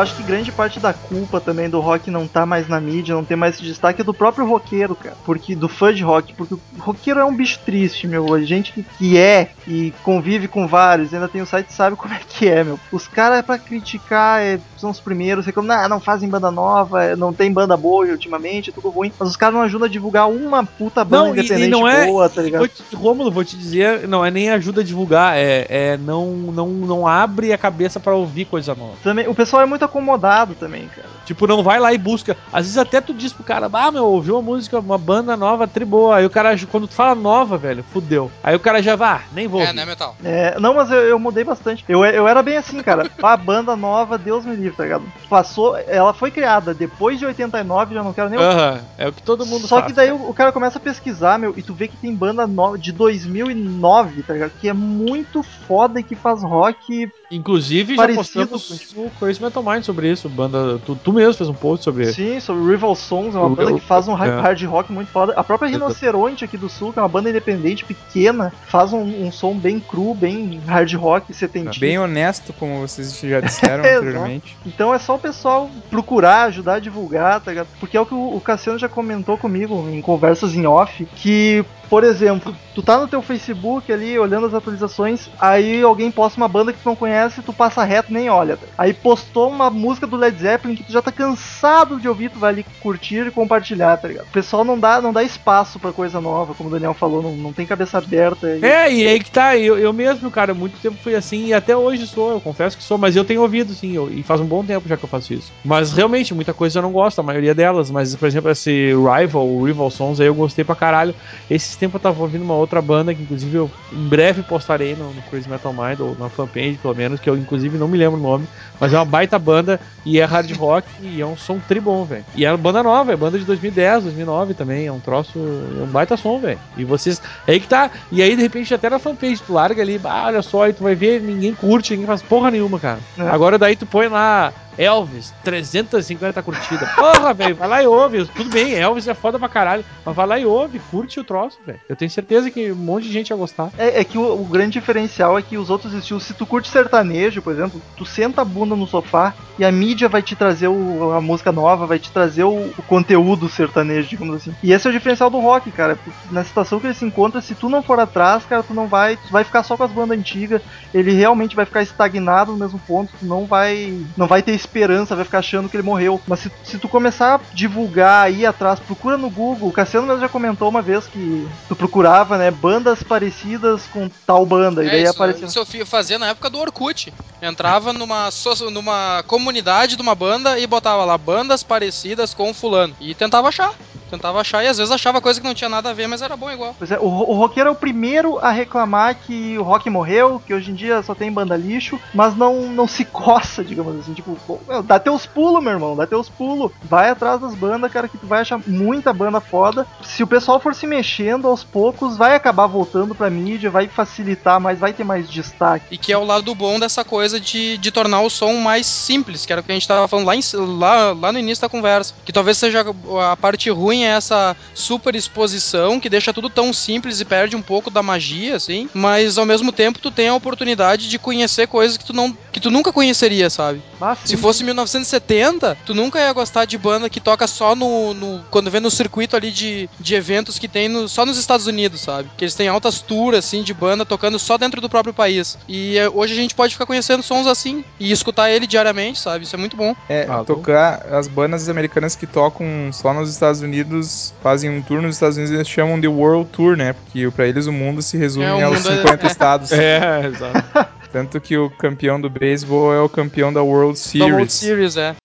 Acho que grande parte da culpa também do rock não tá mais na mídia, não ter mais esse destaque é do próprio roqueiro, cara. Porque do fã de rock, porque o roqueiro é um bicho triste, meu. A gente que, que é e convive com vários, ainda tem o site sabe como é que é, meu. Os caras pra criticar é, são os primeiros, reclamam, "Ah, não fazem banda nova, é, não tem banda boa ultimamente, é tudo ruim. Mas os caras não ajudam a divulgar uma puta banda Não, e- e independente não é- boa, tá ligado? Te, Rômulo, vou te dizer, não é nem ajuda a divulgar, é, é não, não, não abre a cabeça pra ouvir coisa nova. Também, o pessoal é muito acomodado também, cara. Tipo, não vai lá e busca. Às vezes até tu diz pro cara, ah, meu, ouviu uma música, uma banda nova, tri boa. Aí o cara, quando tu fala nova, velho, fudeu. Aí o cara já vai, ah, nem vou. É, ouvir. né, Metal? É, não, mas eu, eu mudei bastante. Eu, eu era bem assim, cara. A banda nova, Deus me livre, tá ligado? Passou, ela foi criada depois de 89, já não quero nem. Aham, é o que todo mundo Só faz. que daí o, o cara começa a pesquisar, meu, e tu vê que tem banda nova de 2009, tá ligado? Que é muito foda e que faz rock. Inclusive, já postamos no Crazy Metal Mind sobre isso. Banda, tu, tu mesmo fez um post sobre. Sim, sobre Rival Sons, é uma O- banda que faz um hard, é. hard rock muito foda. A própria. Rinoceronte aqui do Sul, que é uma banda independente, pequena, faz um, um som bem cru, bem hard rock, setentista. Bem honesto, como vocês já disseram anteriormente. Então é só o pessoal procurar, ajudar a divulgar, tá ligado? Porque é o que o o Cassiano já comentou comigo em conversas em off, que, por exemplo, tu tá no teu Facebook ali olhando as atualizações, aí alguém posta uma banda que tu não conhece, tu passa reto nem olha. Aí postou uma música do Led Zeppelin que tu já tá cansado de ouvir, tu vai ali curtir e compartilhar, tá ligado? O pessoal não dá, não dá espaço pra coisa nova, como o Daniel falou, não, não tem cabeça aberta. E- É, e aí que tá, eu, eu mesmo, cara, muito tempo fui assim, e até hoje sou, eu confesso que sou, mas eu tenho ouvido, sim, eu- e faz um bom tempo já que eu faço isso. Mas realmente, muita coisa eu não gosto, a maioria delas, mas, por exemplo, esse Rival, o Rival Sons, aí eu gostei pra caralho. Esses tempos eu tava ouvindo uma outra banda, que inclusive eu em breve postarei no, no Crazy Metal Mind, ou na fanpage, pelo menos, que eu inclusive não me lembro o nome, mas é uma baita banda, e é hard rock, e é um som tribom, velho. E é uma banda nova, é banda de 2010, 2009 também, é um troço, é um baita som, velho. E vocês, é aí que tá, e aí de repente até na fanpage tu larga ali, ah, olha só, e tu vai ver, ninguém curte, ninguém faz porra nenhuma, cara. É. Agora daí tu põe lá Elvis, 350 curtidas. Porra, velho, vai lá e ouve. Tudo bem, Elvis é foda pra caralho, mas vai lá e ouve, curte o troço, velho. Eu tenho certeza que um monte de gente ia gostar. É, é que o, o grande diferencial é que os outros estilos, se tu curte sertanejo, por exemplo, tu senta a bunda no sofá e a mídia vai te trazer o- a música nova, vai te trazer o, o conteúdo sertanejo, digamos assim. E esse é o diferencial do rock, cara. Na situação que ele se encontra, se tu não for atrás, cara, tu não vai, tu vai ficar só com as bandas antigas. Ele realmente vai ficar estagnado no mesmo ponto, tu não vai, não vai ter esperança, vai ficar achando que ele morreu. Mas se, se tu começar a divulgar, ir atrás, procura no Google. O Cassiano mesmo já comentou uma vez que tu procurava, né, bandas parecidas com tal banda. e É daí isso, aparecia. isso eu fazia na época do Orkut. Entrava numa, numa comunidade de uma banda e botava lá bandas parecidas com fulano. E tentava achar. Tentava achar e às vezes achava coisa que não tinha nada a ver, mas era bom igual. Pois é, o, o roqueiro é o primeiro a reclamar que o rock morreu, que hoje em dia só tem banda lixo, mas não, não se coça, digamos assim. Tipo, meu, dá teus pulos, meu irmão, dá teus pulos. Vai atrás das bandas, cara, que tu vai achar muita banda foda. Se o pessoal for se mexendo aos poucos, vai acabar voltando pra mídia, vai facilitar mais, vai ter mais destaque. E que é o lado bom dessa coisa de, de tornar o som mais simples, que era o que a gente tava falando lá, em- lá, lá no início da conversa. Que talvez seja a parte ruim tem essa super exposição que deixa tudo tão simples e perde um pouco da magia, assim. Mas ao mesmo tempo tu tem a oportunidade de conhecer coisas que tu não que tu nunca conheceria, sabe? Ah, Se fosse 1970, tu nunca ia gostar de banda que toca só no. no- quando vê no circuito ali de, de eventos que tem no- só nos Estados Unidos, sabe? Que eles têm altas tours, assim, de banda tocando só dentro do próprio país. E é, hoje a gente pode ficar conhecendo sons assim e escutar ele diariamente, sabe? Isso é muito bom. É, Ah, bom. tocar as bandas americanas que tocam só nos Estados Unidos, fazem um tour nos Estados Unidos, eles chamam de World Tour, né? Porque pra eles o mundo se resume É, o aos mundo é- 50 estados. É, exato. Tanto que o campeão do beisebol é o campeão da World Da World Series. Series, é.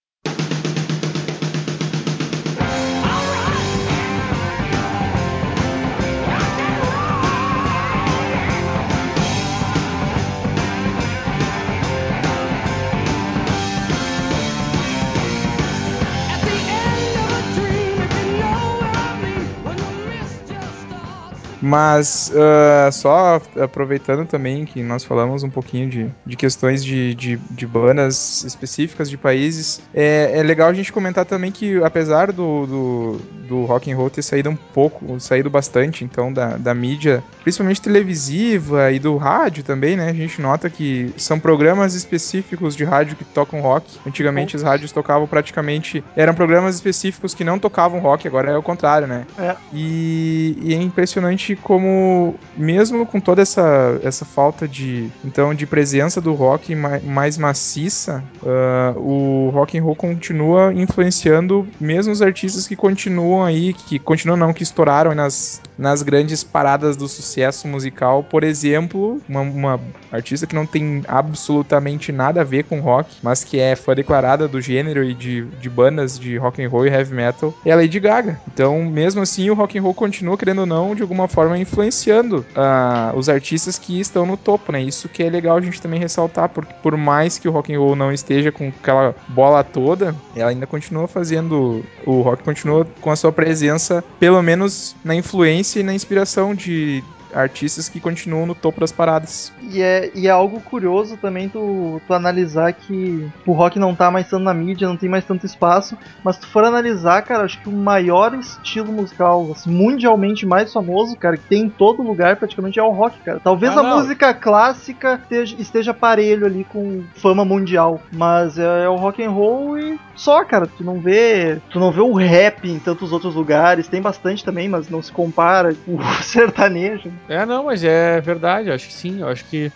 Mas ah, só aproveitando também que nós falamos um pouquinho de, de questões de, de, de bandas específicas de países, é, é legal a gente comentar também que apesar do, do, do rock and roll ter saído um pouco, saído bastante então da, da mídia, principalmente televisiva e do rádio também, né? A gente nota que são programas específicos de rádio que tocam rock. Antigamente as rádios tocavam praticamente eram programas específicos que não tocavam rock, agora é o contrário, né? É. E, e é impressionante como, mesmo com toda essa, essa falta de, então, de presença do rock ma- mais maciça, ah, o rock and roll continua influenciando mesmo os artistas que continuam aí, que continuam não, que estouraram nas, nas grandes paradas do sucesso musical. Por exemplo, uma, uma artista que não tem absolutamente nada a ver com rock, mas que é fã declarada do gênero e de, de bandas de rock and roll e heavy metal, é a Lady Gaga. Então, mesmo assim, o rock and roll continua, querendo ou não, de alguma forma influenciando ah, os artistas que estão no topo, né? Isso que é legal a gente também ressaltar, porque por mais que o rock and roll não esteja com aquela bola toda, ela ainda continua fazendo, o rock continua com a sua presença, pelo menos na influência e na inspiração de artistas que continuam no topo das paradas. E é, e é algo curioso também tu, tu analisar que o rock não tá mais tanto na mídia, não tem mais tanto espaço, mas tu for analisar, cara, acho que o maior estilo musical, assim, mundialmente mais famoso, cara, que tem em todo lugar praticamente é o rock, cara. Talvez Ah, a não. música clássica esteja, esteja parelho ali com fama mundial, mas é, é o rock and roll e só, cara, tu não vê, tu não vê o rap em tantos outros lugares, tem bastante também, mas não se compara com o sertanejo. É, não, mas é verdade, eu acho que sim, eu acho que.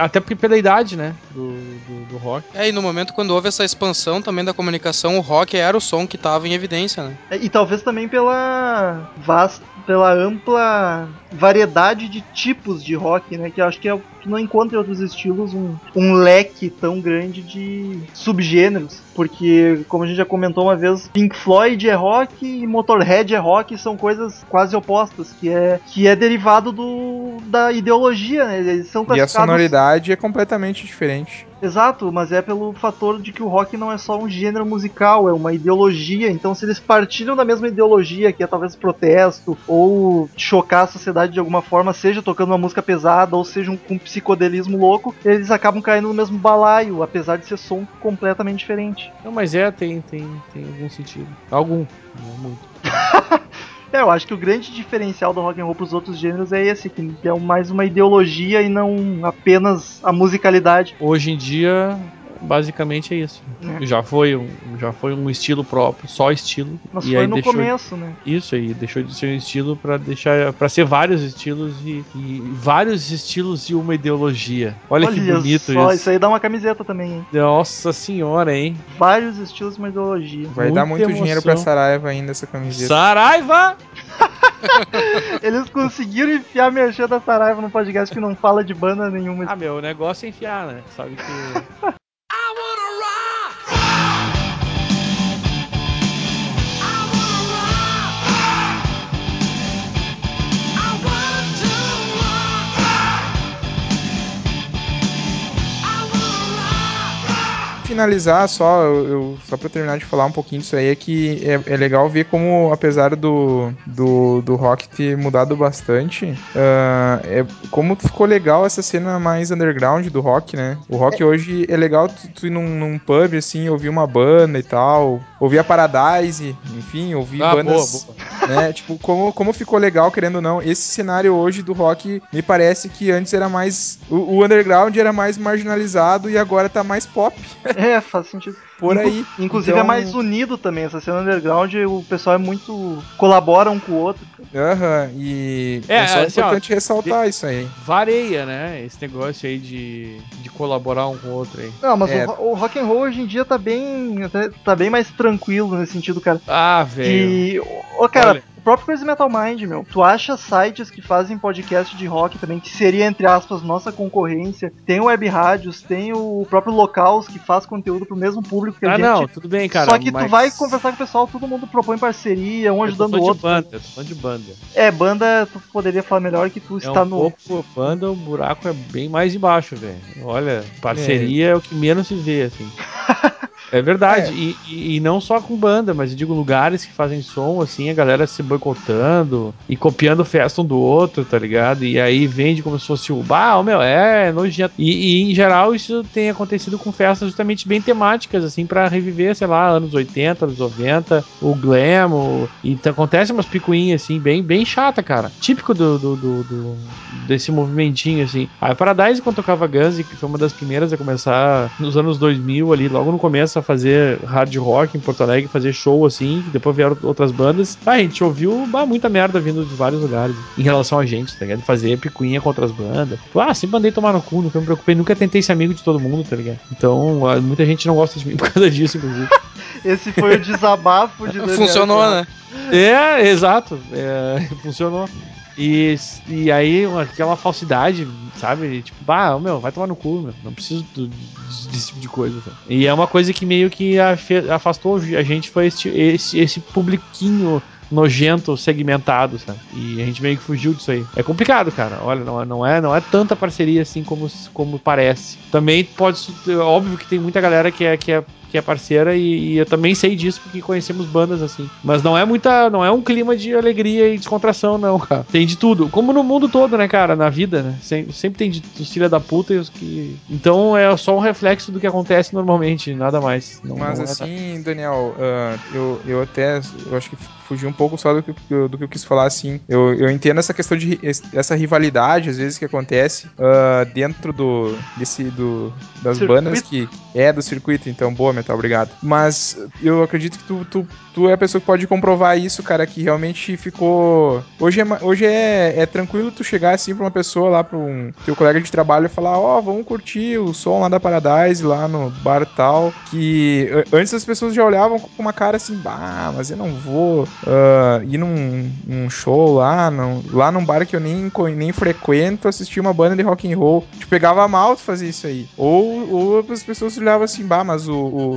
até porque pela idade, né? Do, do, do rock. É, e no momento quando houve essa expansão também da comunicação, o rock era o som que tava em evidência, né? É, E talvez também pela vasta, pela ampla variedade de tipos de rock, né? Que eu acho que é que não encontra em outros estilos um, um leque tão grande de subgêneros. Porque, como a gente já comentou uma vez, Pink Floyd é rock e Motorhead é rock são coisas quase opostas, que é, que é derivado do, da ideologia, né? Eles são E a classificados sonoridade é completamente diferente. Exato, mas é pelo fator de que o rock não é só um gênero musical, é uma ideologia. Então, se eles partilham da mesma ideologia, que é talvez protesto, ou chocar a sociedade de alguma forma, seja tocando uma música pesada, ou seja um, com um psicodelismo louco, eles acabam caindo no mesmo balaio, apesar de ser som completamente diferente. Não, mas é, tem, tem, tem algum sentido. Algum, não muito. É, eu acho que o grande diferencial do rock and roll pros outros gêneros é esse, que é mais uma ideologia e não apenas a musicalidade. Hoje em dia, basicamente é isso. É. Já foi um, já foi um estilo próprio, só estilo. Mas e foi aí no deixou começo, né? isso aí, deixou de ser um estilo pra deixar para ser vários estilos e, e vários estilos e uma ideologia. Olha, que bonito só, isso. aí dá uma camiseta também, hein? Nossa senhora, hein? Vários estilos e uma ideologia. Vai dar Muita muito dinheiro pra emoção. Saraiva ainda essa camiseta. Saraiva! Eles conseguiram enfiar merchan da Saraiva no podcast que não fala de banda nenhuma. Ah, meu, o negócio é enfiar, né? Sabe que finalizar, só, eu, eu- só pra terminar de falar um pouquinho disso aí, é que é, é legal ver como, apesar do, do, do rock ter mudado bastante, ah, é, como ficou legal essa cena mais underground do rock, né? O rock hoje é legal tu, tu ir num, num pub, assim, ouvir uma banda e tal, ouvir a Paradise, enfim, ouvir Ah, bandas... boa, boa. né? Tipo, como, como ficou legal, querendo ou não, esse cenário hoje do rock me parece que antes era mais. O, o underground era mais marginalizado e agora tá mais pop. É, faz sentido. Por Inclu- aí. Inclusive Então- é mais unido também, essa cena underground, o pessoal é muito. colabora um com o outro. Aham, e É, é, só assim, ó, importante ressaltar isso aí. Vareia, né? Esse negócio aí de, de colaborar um com o outro aí. Não, mas É. o, o rock and roll hoje em dia tá bem. até- tá bem mais tranquilo nesse sentido, cara. Ah, velho. Que. Ô, cara, Olha. Próprio Crazy Metal Mind, meu. Tu acha sites que fazem podcast de rock também, que seria, entre aspas, nossa concorrência. Tem web rádios, tem o próprio Locals que faz conteúdo pro mesmo público que a Ah, gente. não, tudo bem, cara. Só que mas tu vai conversar com o pessoal, todo mundo propõe parceria, um ajudando o outro. de banda, eu tô falando de banda. É, banda, tu poderia falar melhor que tu É está um no. pouco banda, o buraco é bem mais embaixo, velho. Olha, parceria é. o que menos se vê, assim. É verdade, E, e, e não só com banda, mas eu digo lugares que fazem som, assim, a galera se boicotando e copiando festa um do outro, tá ligado? E aí vende como se fosse o bah, meu, é nojento. E, e em geral isso tem acontecido com festas justamente bem temáticas, assim, pra reviver, sei lá, anos 80, anos 90, o glam, o... e t- acontece umas picuinhas, assim, bem, bem chata, cara. Típico do, do, do- do- desse movimentinho, assim. A Paradise, quando tocava Guns, que foi uma das primeiras a começar nos anos 2000 ali, logo no começo a fazer hard rock em Porto Alegre, fazer show, assim, depois vieram outras bandas. Ah, a gente ouviu bah, muita merda vindo de vários lugares em relação a gente, tá ligado? Fazer picuinha com outras bandas. Ah, sempre mandei tomar no cu, nunca me preocupei, nunca tentei ser amigo de todo mundo, tá ligado? Então, ah, muita gente não gosta de mim por causa disso, inclusive. Esse foi o desabafo de Daniel Funcionou, né? É, exato. É, funcionou. E, e aí, aquela falsidade, sabe? Tipo, bah, meu, vai tomar no cu, meu. Não preciso do- desse tipo de coisa. E é uma coisa que meio que afastou a gente, foi esse, esse, esse publiquinho nojento, segmentado, sabe? E a gente meio que fugiu disso aí. É complicado, cara. Olha, não, é- não, é, não é tanta parceria assim como, como parece. Também pode. Óbvio que tem muita galera que é, que é, que é parceira e, e eu também sei disso porque conhecemos bandas assim. Mas não é muita. Não é um clima de alegria e descontração, não, cara. Tem de tudo. Como no mundo todo, né, cara? Na vida, né? Sempre, sempre tem de, os filha da puta e os que. Então é só um reflexo do que acontece normalmente, nada mais. Não, Mas não é assim, Daniel, ah, eu, eu até eu acho que fugi um pouco só do que, do, do que eu quis falar, assim. Eu, eu entendo essa questão de essa rivalidade, às vezes, que acontece ah, dentro do, desse, do, das Circuito. bandas que é do circuito. Então, boa, Metal, obrigado. Mas eu acredito que tu, tu, tu é a pessoa que pode comprovar isso, cara, que realmente ficou. Hoje é, hoje é, é tranquilo tu chegar assim pra uma pessoa lá, pra um teu colega de trabalho e falar: Ó, vamos curtir o som lá da Paradise, lá no bar tal. Que antes as pessoas já olhavam com uma cara assim: bah, mas eu não vou ah, ir num, num show lá, não, lá num bar que eu nem, nem frequento, assistir uma banda de rock and roll. Te pegava mal tu fazer isso aí. Ou, ou as pessoas olhavam assim: bah, mas o, o,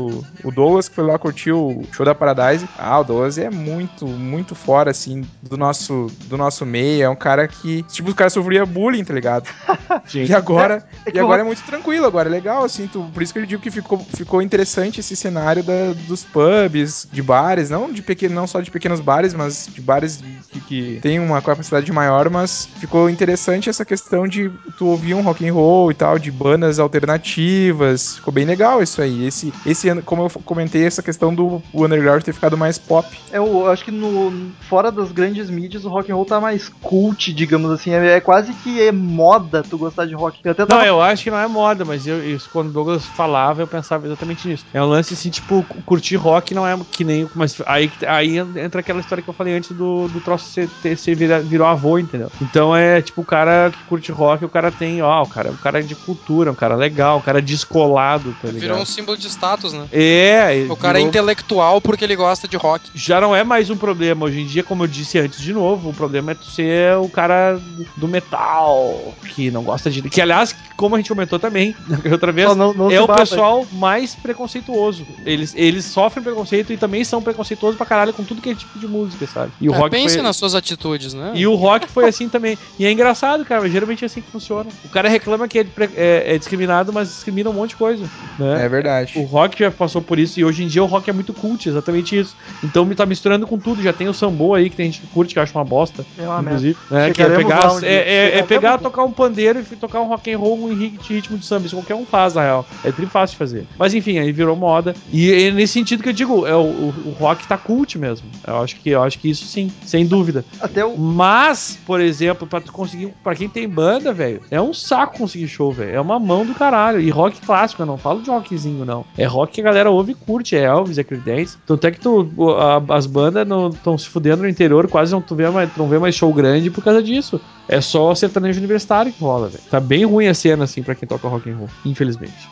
o Douglas que foi lá curtir o show da Paradise, ah, o Douglas é muito, muito fora, assim, do nosso, do nosso meio. É um cara que, tipo, os caras sofriam bullying, tá ligado? Gente, E agora, É que e agora é muito tranquilo, agora é legal, assim, tu, por isso que eu digo que ficou, ficou interessante esse cenário da- dos pubs, de bares, não de pequeno, não só de pequenos bares, mas de bares que, que tem uma capacidade maior, mas ficou interessante essa questão de tu ouvir um rock and roll e tal, de bandas alternativas, ficou bem legal isso aí. Esse, esse ano, como eu comentei, essa questão do o underground ter ficado mais pop. É, eu acho que no fora das grandes mídias o rock and roll tá mais cult, digamos assim. É, é quase que é moda tu gostar de rock. Eu até Não, tava eu acho que não é moda, mas eu, isso, quando o Douglas falava, eu pensava exatamente nisso. É um lance assim, tipo, curtir rock não é que nem. Mas aí, aí entra aquela história que eu falei antes do, do troço ser, ter, ser vira, virou avô, entendeu? Então é tipo o cara que curte rock, o cara tem, ó, o cara, o cara é de cultura, um cara legal, um cara descolado, tá ligado? Virou um símbolo de status, né? É, O cara é virou- intelectual porque ele gosta de rock. já não é mais um problema. Hoje em dia, como eu disse antes de novo, o problema é tu ser o cara do metal, que não gosta de. Que, aliás, como a gente comentou também, outra vez, não- não é o bata. pessoal mais preconceituoso. Eles, eles sofrem preconceito e também são preconceituosos pra caralho com tudo que é tipo de música, sabe? E o É, rock pense foi... nas suas atitudes, né? E o rock foi assim também. E é engraçado, cara, geralmente é assim que funciona. O cara reclama que é, é- é discriminado, mas discrimina um monte de coisa. Né? É verdade. O rock já passou por isso e hoje em dia o rock é muito cult, exatamente isso. Então me tá misturando com tudo. Já tem o sambo aí que tem gente que curte, que acha uma bosta. É uma inclusive. né, que é pegar, um é, é- é Chegaremos pegar, tocar um pandeiro e tocar um rock and roll rit- ritmo de samba. Isso qualquer um faz, na real. É tri fácil de fazer. Mas enfim, aí virou moda. E é nesse sentido que eu digo, é o, o- rock tá cult mesmo. Eu acho que, eu acho que isso sim, sem dúvida. Até o. Mas, por exemplo, pra tu conseguir, para quem tem banda, velho, é um saco conseguir show, velho. É uma mão do caralho. E rock clássico, eu não falo de rockzinho, não. É rock que a galera ouve e curte, é Elvis, é Creedence. Tanto é que tu, a- as bandas estão se fudendo no interior, quase não tu vê mais, não vê mais show grande por causa disso. É só sertanejo universitário que rola, velho. Tá bem ruim a cena, assim, pra quem toca rock and roll, infelizmente.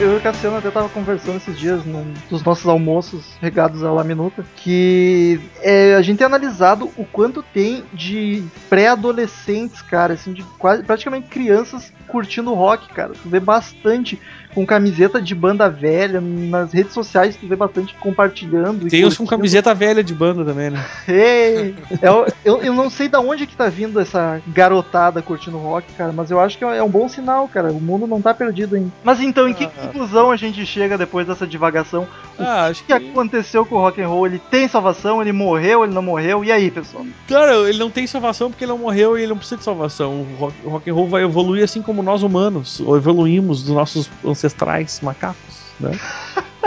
Eu, e o Cassiano até tava conversando esses dias num dos nossos almoços regados à La Minuta, que é, a gente tem analisado o quanto tem de pré-adolescentes, cara, assim, de quase, praticamente crianças curtindo rock, cara. Tu vê bastante com camiseta de banda velha, nas redes sociais tu vê bastante compartilhando. Tem uns com camiseta velha de banda também, né? Ei, eu, eu, eu não sei da onde que tá vindo essa garotada curtindo rock, cara, mas eu acho que é um bom sinal, cara. O mundo não tá perdido ainda. Mas então, em que conclusão a gente chega depois dessa divagação? O Ah, acho que, que aconteceu com o rock and roll? Ele tem salvação? Ele morreu? Ele não morreu? E aí, pessoal? Cara, ele não tem salvação porque ele não morreu e ele não precisa de salvação. O rock, o rock and roll vai evoluir assim como nós humanos ou evoluímos dos nossos ancestrais macacos, né?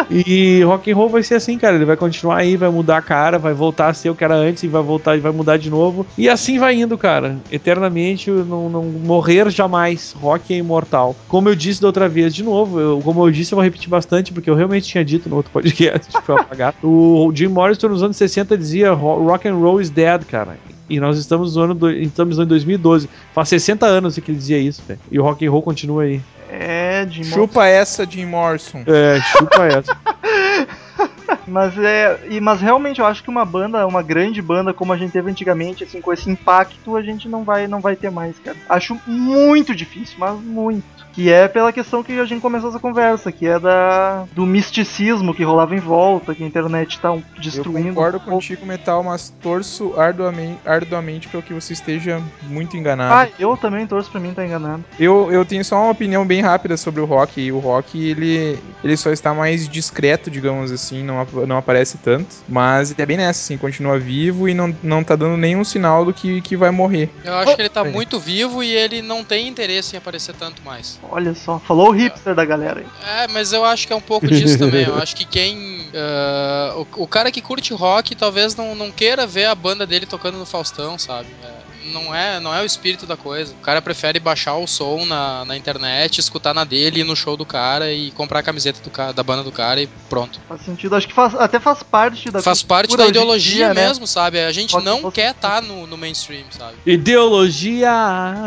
E rock and roll vai ser assim, cara. Ele vai continuar aí, vai mudar a cara, vai voltar a ser o que era antes e vai voltar e vai mudar de novo. E assim vai indo, cara. Eternamente, não, não morrer jamais. Rock é imortal. Como eu disse da outra vez, de novo, eu- como eu disse, eu vou repetir bastante, porque eu realmente tinha dito no outro podcast, foi apagado. O Jim Morrison nos anos 60 dizia "Ro- rock and roll is dead, cara. E nós estamos no ano do, estamos em 2012. Faz 60 anos que ele dizia isso, velho. E o rock and roll continua aí. É, de Chupa essa, Jim Morrison. É, chupa essa. Mas é. E, mas realmente eu acho que uma banda, uma grande banda como a gente teve antigamente, assim, com esse impacto, a gente não vai, não vai ter mais, cara. Acho muito difícil, mas muito. Que é pela questão que a gente começou essa conversa, que é da do misticismo que rolava em volta, que a internet tá um- Eu destruindo. concordo um contigo, Metal, mas torço arduamente, arduamente para que você esteja muito enganado. Ah, eu também torço pra mim tá enganado. Eu, eu tenho só uma opinião bem rápida sobre o rock. E o rock, ele, ele só está mais discreto, digamos assim, não, não aparece tanto. Mas ele é bem nessa, assim, continua vivo e não, não tá dando nenhum sinal do que, que vai morrer. Eu acho que ele tá Aí. muito vivo e ele não tem interesse em aparecer tanto mais. Olha só, falou o hipster da galera aí. É, mas eu acho que é um pouco disso também. Eu acho que quem. ah, o, o cara que curte rock talvez não, não queira ver a banda dele tocando no Faustão, sabe? É, não, é, não é o espírito da coisa. O cara prefere baixar o som na, na internet, escutar na dele, ir no show do cara e comprar a camiseta do da banda do cara e pronto. Faz sentido, acho que faz, até faz parte da Faz parte da ideologia dia, né? mesmo, sabe? A gente Rock não fosse- quer estar no, no mainstream, sabe? Ideologia,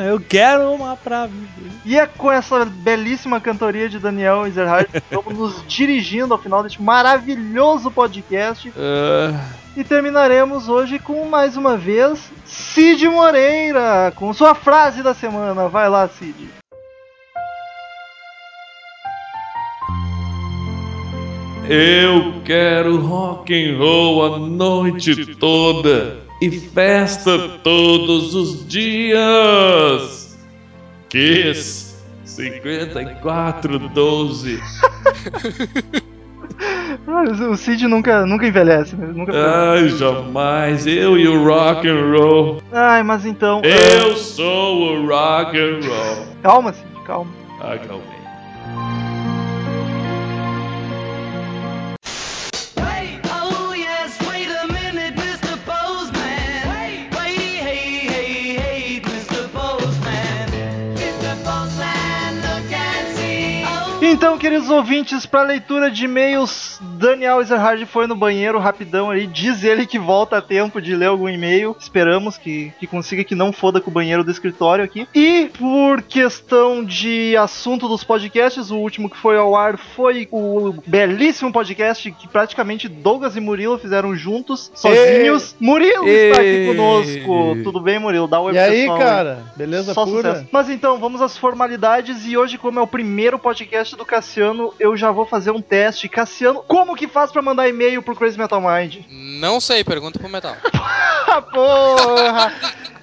eu quero uma pra viver. E é com essa belíssima cantoria de Daniel Ezerhard que estamos nos dirigindo ao final deste maravilhoso podcast. Ah, E terminaremos hoje com mais uma vez Cid Moreira, com sua frase da semana. Vai lá, Cid. Eu quero rock and roll a noite toda e festa todos os dias. Kiss 5412. Ah, O Cid nunca, nunca envelhece, né? Nunca Ai, jamais eu e o rock and roll. Ai, mas então. Eu sou o rock and roll. calma, Cid, calma. Ah, calma Então, queridos ouvintes, para leitura de e-mails, Daniel Ezerhard foi no banheiro rapidão aí. Diz ele que volta a tempo de ler algum e-mail. Esperamos que, que consiga que não foda com o banheiro do escritório aqui. E por questão de assunto dos podcasts, o último que foi ao ar foi o belíssimo podcast que praticamente Douglas e Murilo fizeram juntos, sozinhos. Murilo está aqui Ei. conosco. Tudo bem, Murilo? Dá um oi E aí, pessoal cara? Beleza só pura? sucesso. Mas então, vamos às formalidades e hoje, como é o primeiro podcast do Cassiano, eu já vou fazer um teste. Cassiano, como que faz pra mandar e-mail pro Crazy Metal Mind? Não sei, pergunta pro Metal. Ah, porra!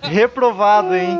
Reprovado, hein?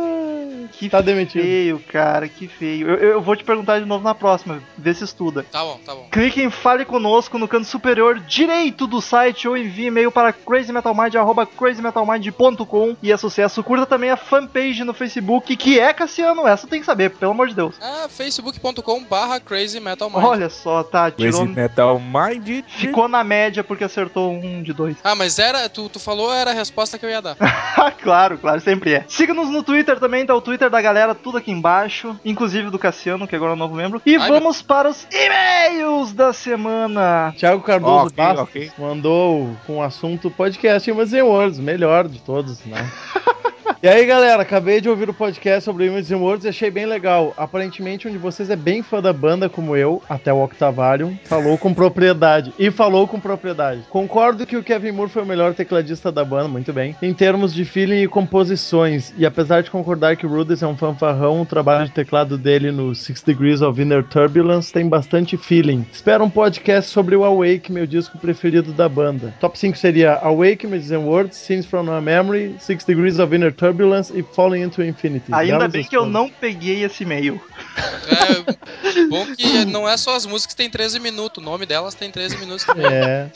Que Tá demitido. feio, cara, que feio. Eu, eu vou te perguntar de novo na próxima, vê se estuda. Tá bom, tá bom. Clique em Fale Conosco no canto superior direito do site ou envie e-mail para crazymetalmind.com e é sucesso. Curta também a fanpage no Facebook, que é Cassiano, essa tem que saber, pelo amor de Deus. É facebook.com barra crazy metal mind. Olha só, tá, Crazy tirou. Metal Mind. Ficou na média porque acertou um de dois. Ah, mas era, tu, tu falou, era a resposta que eu ia dar. claro, claro, sempre é. Siga-nos no Twitter também, tá o Twitter da galera, tudo aqui embaixo, inclusive do Cassiano, que agora é o novo membro. E Ai, vamos para os e-mails da semana. Thiago Cardoso Ok, Bastos ok. mandou com o assunto podcast and Words, melhor de todos, né? E aí, galera, acabei de ouvir o podcast sobre Images and Words e achei bem legal. Aparentemente, um de vocês é bem fã da banda, como eu, até o Octavarium, falou com propriedade. E falou com propriedade. Concordo que o Kevin Moore foi o melhor tecladista da banda, muito bem, em termos de feeling e composições. E apesar de concordar que o Rudess é um fanfarrão, o trabalho de teclado dele no Six Degrees of Inner Turbulence tem bastante feeling. Espero um podcast sobre o Awake, meu disco preferido da banda. Top 5 seria Awake, Images and Words, Scenes from a Memory, Six Degrees of Inner Turbulence e Falling into Infinity. Ainda bem que eu não peguei esse e-mail. É bom que não é só as músicas que tem 13 minutos, o nome delas tem 13 minutos também. É,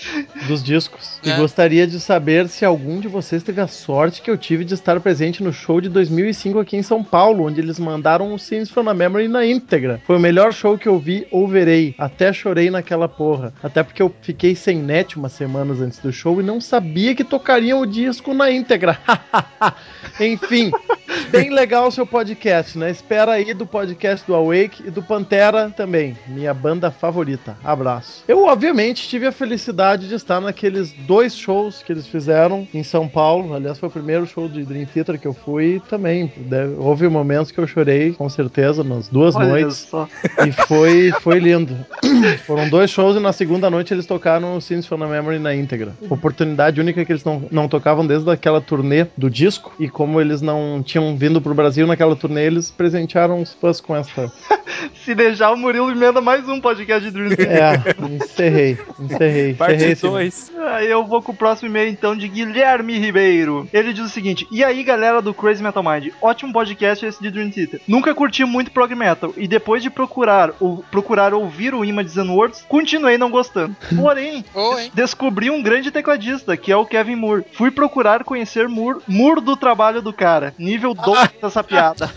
dos discos. E É. gostaria de saber se algum de vocês teve a sorte que eu tive de estar presente no show de 2005 aqui em São Paulo, onde eles mandaram o Scenes from a Memory na íntegra. Foi o melhor show que eu vi ou verei. Até chorei naquela porra. Até porque eu fiquei sem net umas semanas antes do show e não sabia que tocariam o disco na íntegra. Enfim, bem legal o seu podcast, né? Espera aí do podcast do Awake e do Pantera também, minha banda favorita. Abraço. Eu, obviamente, tive a felicidade de estar naqueles dois shows que eles fizeram em São Paulo. Aliás, foi o primeiro show de Dream Theater que eu fui também. deve- houve momentos que eu chorei, com certeza, nas duas Olha noites. E foi, foi lindo. Foram dois shows e na segunda noite eles tocaram o Scenes from the Memory na íntegra. Oportunidade única que eles não, não tocavam desde aquela turnê do disco. E como eles não tinham vindo pro Brasil naquela turnê, eles presentearam os fãs com essa. Se deixar, o Murilo emenda mais um podcast de Dream Theater. É, encerrei. Encerrei. Parte encerrei esse- 2. Aí eu vou com o próximo e-mail então de Guilherme Ribeiro. Ele diz o seguinte: E aí, galera do Crazy Metal Mind, ótimo podcast esse de Dream Theater. Nunca curti muito prog metal e depois de procurar ou procurar ouvir o Images and Words, continuei não gostando. Porém, Oi. descobri um grande tecladista, que é o Kevin Moore. Fui procurar conhecer Moore, Moore do trabalho do cara. Nível 2 dessa piada.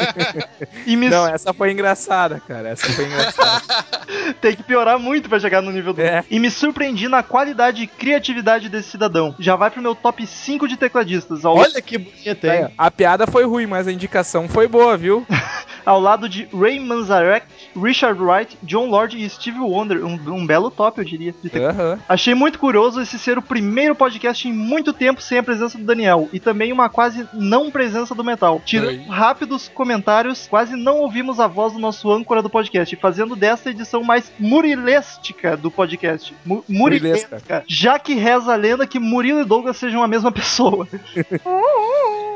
e me Não, essa foi engraçada, cara. Essa foi engraçada. Tem que piorar muito pra chegar no nível 2. É. E me surpreendi na qualidade e criatividade desse cidadão. Já vai pro meu top 5 de tecladistas. Olha que bonito, hein? É, a piada foi ruim, mas a indicação foi boa, viu? ao lado de Ray Manzarek, Richard Wright, John Lord e Steve Wonder. Um, um belo top, eu diria. Aham. Achei muito curioso esse ser o primeiro podcast em muito tempo sem a presença do Daniel e também uma quase não presença do Metal. Tirando rápidos comentários, quase não ouvimos a voz do nosso âncora do podcast, fazendo desta edição mais muriléstica do podcast. Mu. Murilesca. Já que reza a lenda que Murilo e Douglas sejam a mesma pessoa.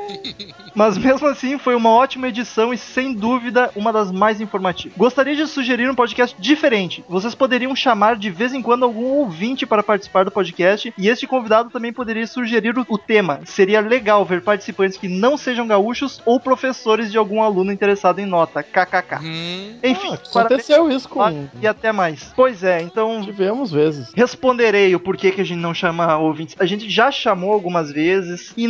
Mas mesmo assim, foi uma ótima edição e sem dúvida uma das mais informativas. Gostaria de sugerir um podcast diferente. Vocês poderiam chamar de vez em quando algum ouvinte para participar do podcast e este convidado também poderia sugerir o, o tema. Seria legal ver participantes que não sejam gaúchos ou professores de algum aluno interessado em nota. KKK. Hum, Enfim, Ah, parabéns aconteceu isso com. e até mais. Pois é, então Tivemos vezes. responderei o porquê que a gente não chama ouvintes. A gente já chamou algumas vezes e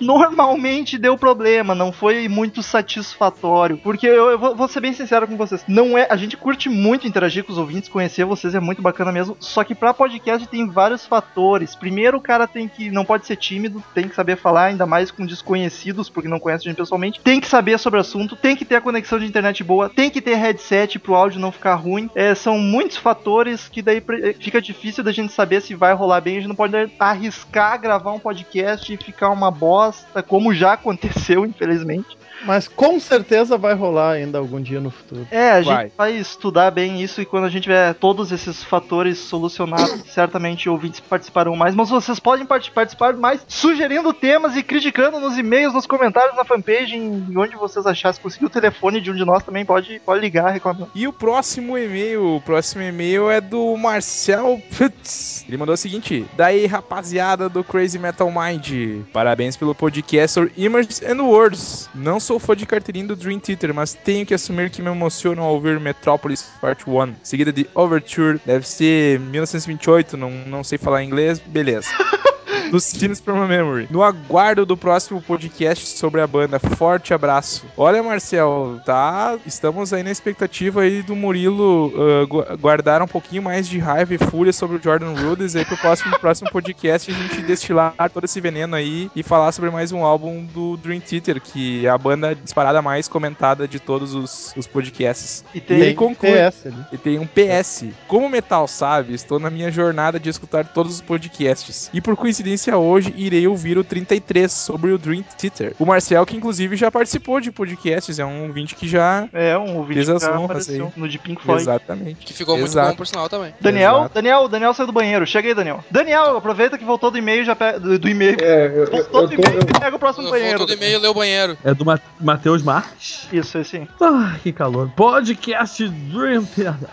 normalmente realmente deu problema, não foi muito satisfatório. Porque eu, eu vou, vou ser bem sincero com vocês, não é, a gente curte muito interagir com os ouvintes, conhecer vocês é muito bacana mesmo. Só que pra podcast tem vários fatores. Primeiro, o cara tem que não pode ser tímido, tem que saber falar ainda mais com desconhecidos, porque não conhece a gente pessoalmente. Tem que saber sobre o assunto, tem que ter a conexão de internet boa, tem que ter headset pro áudio não ficar ruim. É, são muitos fatores que daí fica difícil da gente saber se vai rolar bem. A gente não pode arriscar gravar um podcast e ficar uma bosta, como já aconteceu, infelizmente. Mas com certeza vai rolar ainda algum dia no futuro. É, a gente Vai. vai estudar bem isso e quando a gente tiver todos esses fatores solucionados, certamente ouvintes participarão mais. Mas vocês podem part- participar mais sugerindo temas e criticando nos e-mails, nos comentários, na fanpage, em onde vocês. Se conseguir o telefone de um de nós também, pode, pode ligar reclamando. E o próximo e-mail, o próximo e-mail é do Marcel Putz. Ele mandou o seguinte: Daí, rapaziada do Crazy Metal Mind, parabéns pelo podcast Images and Words. Não sou fã de carteirinha do Dream Theater, mas tenho que assumir que me emociono ao ouvir Metropolis Part 1, seguida de Overture, deve ser 1928, não, não sei falar inglês, beleza. dos Scenes from a Memory. No aguardo do próximo podcast sobre a banda. Forte abraço. Olha, Marcel, tá? Estamos aí na expectativa aí do Murilo gu- guardar um pouquinho mais de raiva e fúria sobre o Jordan Rudess aí pro próximo, próximo podcast a gente destilar todo esse veneno aí e falar sobre mais um álbum do Dream Theater, que é a banda disparada mais comentada de todos os, os podcasts. E E tem, ele conclui. PS ali. E tem um PS. Como Metal sabe, estou na minha jornada de escutar todos os podcasts. E por coincidência hoje irei ouvir o 33 sobre o Dream Theater. O Marcel, que inclusive já participou de podcasts, é um ouvinte que já. é um ouvinte Fez que as já apareceu aí. no de Pink Floyd. Exatamente. Que ficou muito Exato. bom, por sinal, também. Daniel, Exato. Daniel, Daniel saiu do banheiro. Chega aí, Daniel. Daniel, aproveita que voltou do e-mail já pega, do, do e-mail. É, eu, eu, Voltou eu do e-mail eu- e pega o próximo banheiro. Voltou do e-mail e leu o banheiro. É do Ma- Matheus Marques. Isso, esse sim. Ah, que calor. Podcast Dream Theater.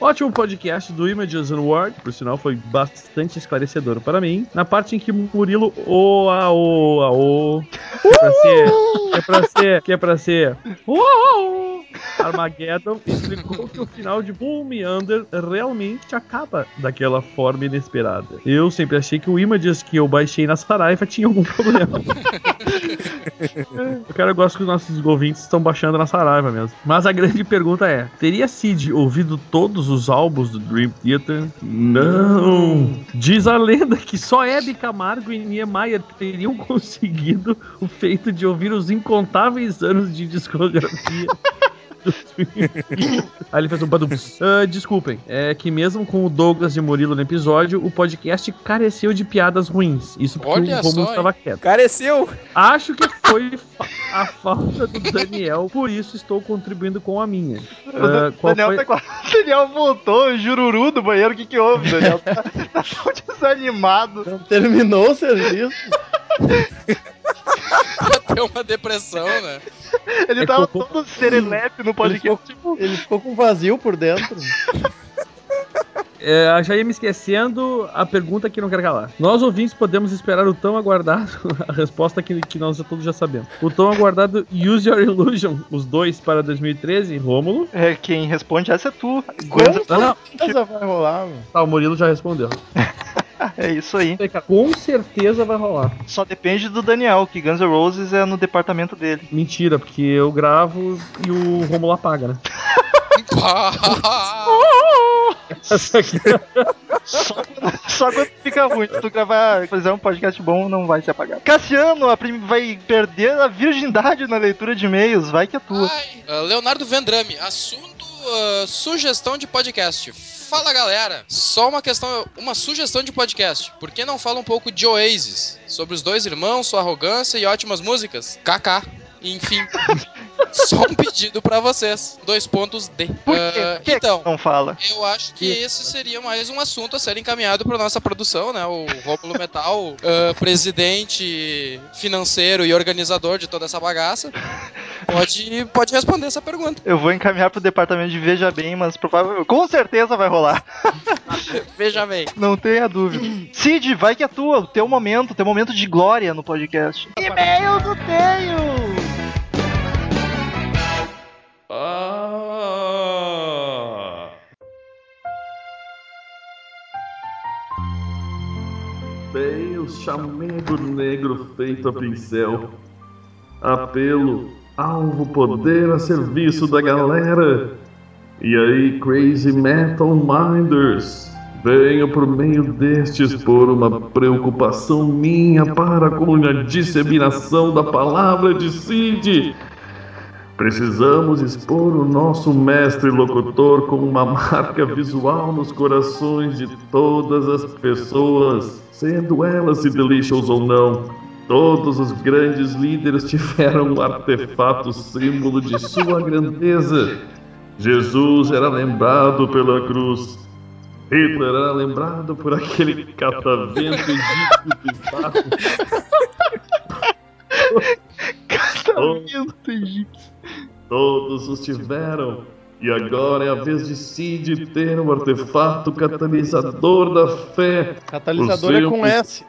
Ótimo podcast do Images and Word, por sinal foi bastante esclarecedor para mim. Na parte em que Murilo o a o que é pra ser, que é pra ser, que é pra ser uau, Armageddon explicou que o final de Bull Meander realmente acaba daquela forma inesperada. Eu sempre achei que o Images que eu baixei na Saraiva tinha algum problema. Quero eu gosto que os nossos ouvintes estão baixando na Saraiva mesmo. Mas a grande pergunta é: teria Cid ouvido todos os álbuns do Dream Theater? Não! Diz a lenda que só Hebe Camargo e Niemeyer teriam conseguido o feito de ouvir os incontáveis anos de discografia. Aí ele fez um badum. Ah, desculpem, é que mesmo com o Douglas e Murilo no episódio, o podcast careceu de piadas ruins. Isso porque Olha o Romulo estava quieto. Careceu! Acho que foi fa- a falta do Daniel, por isso estou contribuindo com a minha. Qual Daniel, foi- tá quase- Daniel voltou, o jururu do banheiro. O que que houve, Daniel? Tá, tá tão desanimado. Não terminou o serviço. Deu uma depressão, né? Ele É tava todo serelepe no Ele podcast. ficou, ele ficou com vazio por dentro. É, já ia me esquecendo a pergunta que não quero calar. Nós ouvintes podemos esperar o tão aguardado, a resposta que, que nós todos já sabemos. O tão aguardado Use Your Illusion, os dois para 2013, Rômulo. É, quem responde essa é tu. Não, não, Mas vai rolar, mano. tá, o Murilo já respondeu. É isso aí. Com certeza vai rolar. Só depende do Daniel, que Guns N' Roses é no departamento dele. Mentira, porque eu gravo e o Rômulo apaga, né? Só quando, só quando fica ruim. Se tu gravar, fazer um podcast bom, não vai se apagar. Cassiano a prim- vai perder a virgindade na leitura de e-mails. Vai que é tua. Ai, ah, Leonardo Vendrame, assunto ah, sugestão de podcast. Fala galera, só uma questão, uma sugestão de podcast. Por que não fala um pouco de Oasis? Sobre os dois irmãos, sua arrogância e ótimas músicas? KK. Enfim, só um pedido pra vocês. Dois pontos D. Por quê? Ah, Por que então, Não fala. eu acho que esse seria mais um assunto a ser encaminhado para nossa produção, né? O Rómulo Metal, ah, presidente financeiro e organizador de toda essa bagaça, pode, pode responder essa pergunta. Eu vou encaminhar pro departamento de Veja Bem, mas provavelmente, com certeza vai rolar. Veja bem. Não tenha dúvida. Cid, vai que é tua. O teu momento, o teu momento de glória no podcast. E-mail do Tenho! Ah. Bem, o chamego negro feito a pincel apelo, alvo, poder a serviço da galera. E aí, Crazy Metal Minders, venho por meio destes por uma preocupação minha para com a disseminação da palavra de Cid. Precisamos expor o nosso mestre locutor com uma marca visual nos corações de todas as pessoas, sendo elas se delicious ou não. Todos os grandes líderes tiveram um artefato símbolo de sua grandeza. Jesus era lembrado pela cruz. Hitler era lembrado por aquele catavento egípcio bizarro. Catavento egípcio. Todos os tiveram. E agora é a vez de Cid ter o artefato catalisador da fé. Catalisador é com S.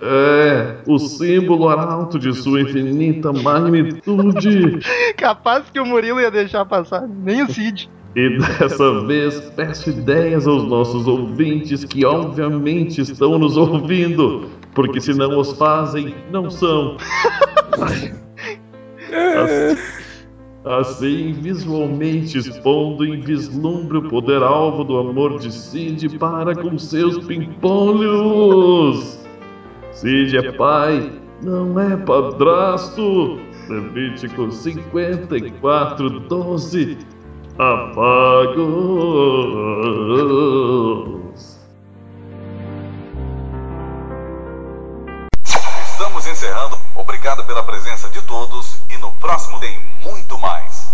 É, o símbolo arauto de sua infinita magnitude. Capaz que o Murilo ia deixar passar, nem o Cid. E dessa vez peço ideias aos nossos ouvintes que obviamente estão nos ouvindo, porque se não os fazem, não são. Assim, visualmente expondo em vislumbre o poder alvo do amor de Cid para com seus pimpolhos. Cid é pai, não é padrasto. Levítico 54, 12. Afagos. Estamos encerrando. Obrigado pela presença de todos próximo tem muito mais.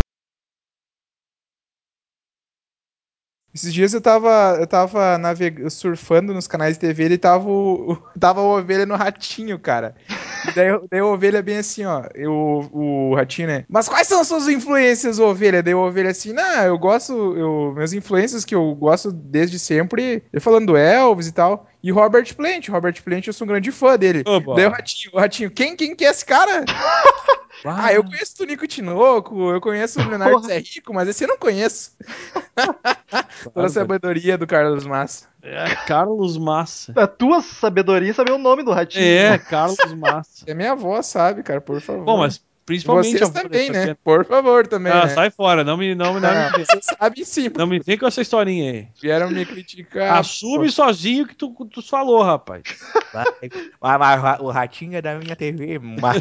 Esses dias eu tava, eu tava naveg... surfando nos canais de TV e tava o, o- tava a ovelha no ratinho, cara. E daí, daí a ovelha bem assim, ó. Eu, o ratinho, né? Mas quais são as suas influências, ovelha? Daí a ovelha assim, não, eu gosto. Eu, minhas influências que eu gosto desde sempre. Eu falando do Elvis e tal. E Robert Plant. Robert Plant, eu sou um grande fã dele. Opa. Daí o ratinho, o ratinho, quem, quem que é esse cara? Ah, eu conheço o Nico Tinoco, eu conheço o Leonardo Porra. Zé Rico, mas esse eu não conheço. Toda a sabedoria do Carlos Massa. É Carlos Massa. A tua sabedoria é saber o nome do ratinho. É, Carlos Massa. É minha avó, sabe, cara, por favor. Bom, mas principalmente Vocês também, né? Por favor, também, Ah, né? sai fora, não me, não, me- não, Ah, me, Você sabe sim, não me vem com essa historinha aí. vieram me criticar. Assume sozinho que tu, tu falou, rapaz. Mas, mas o ratinho é da minha TV. Mas...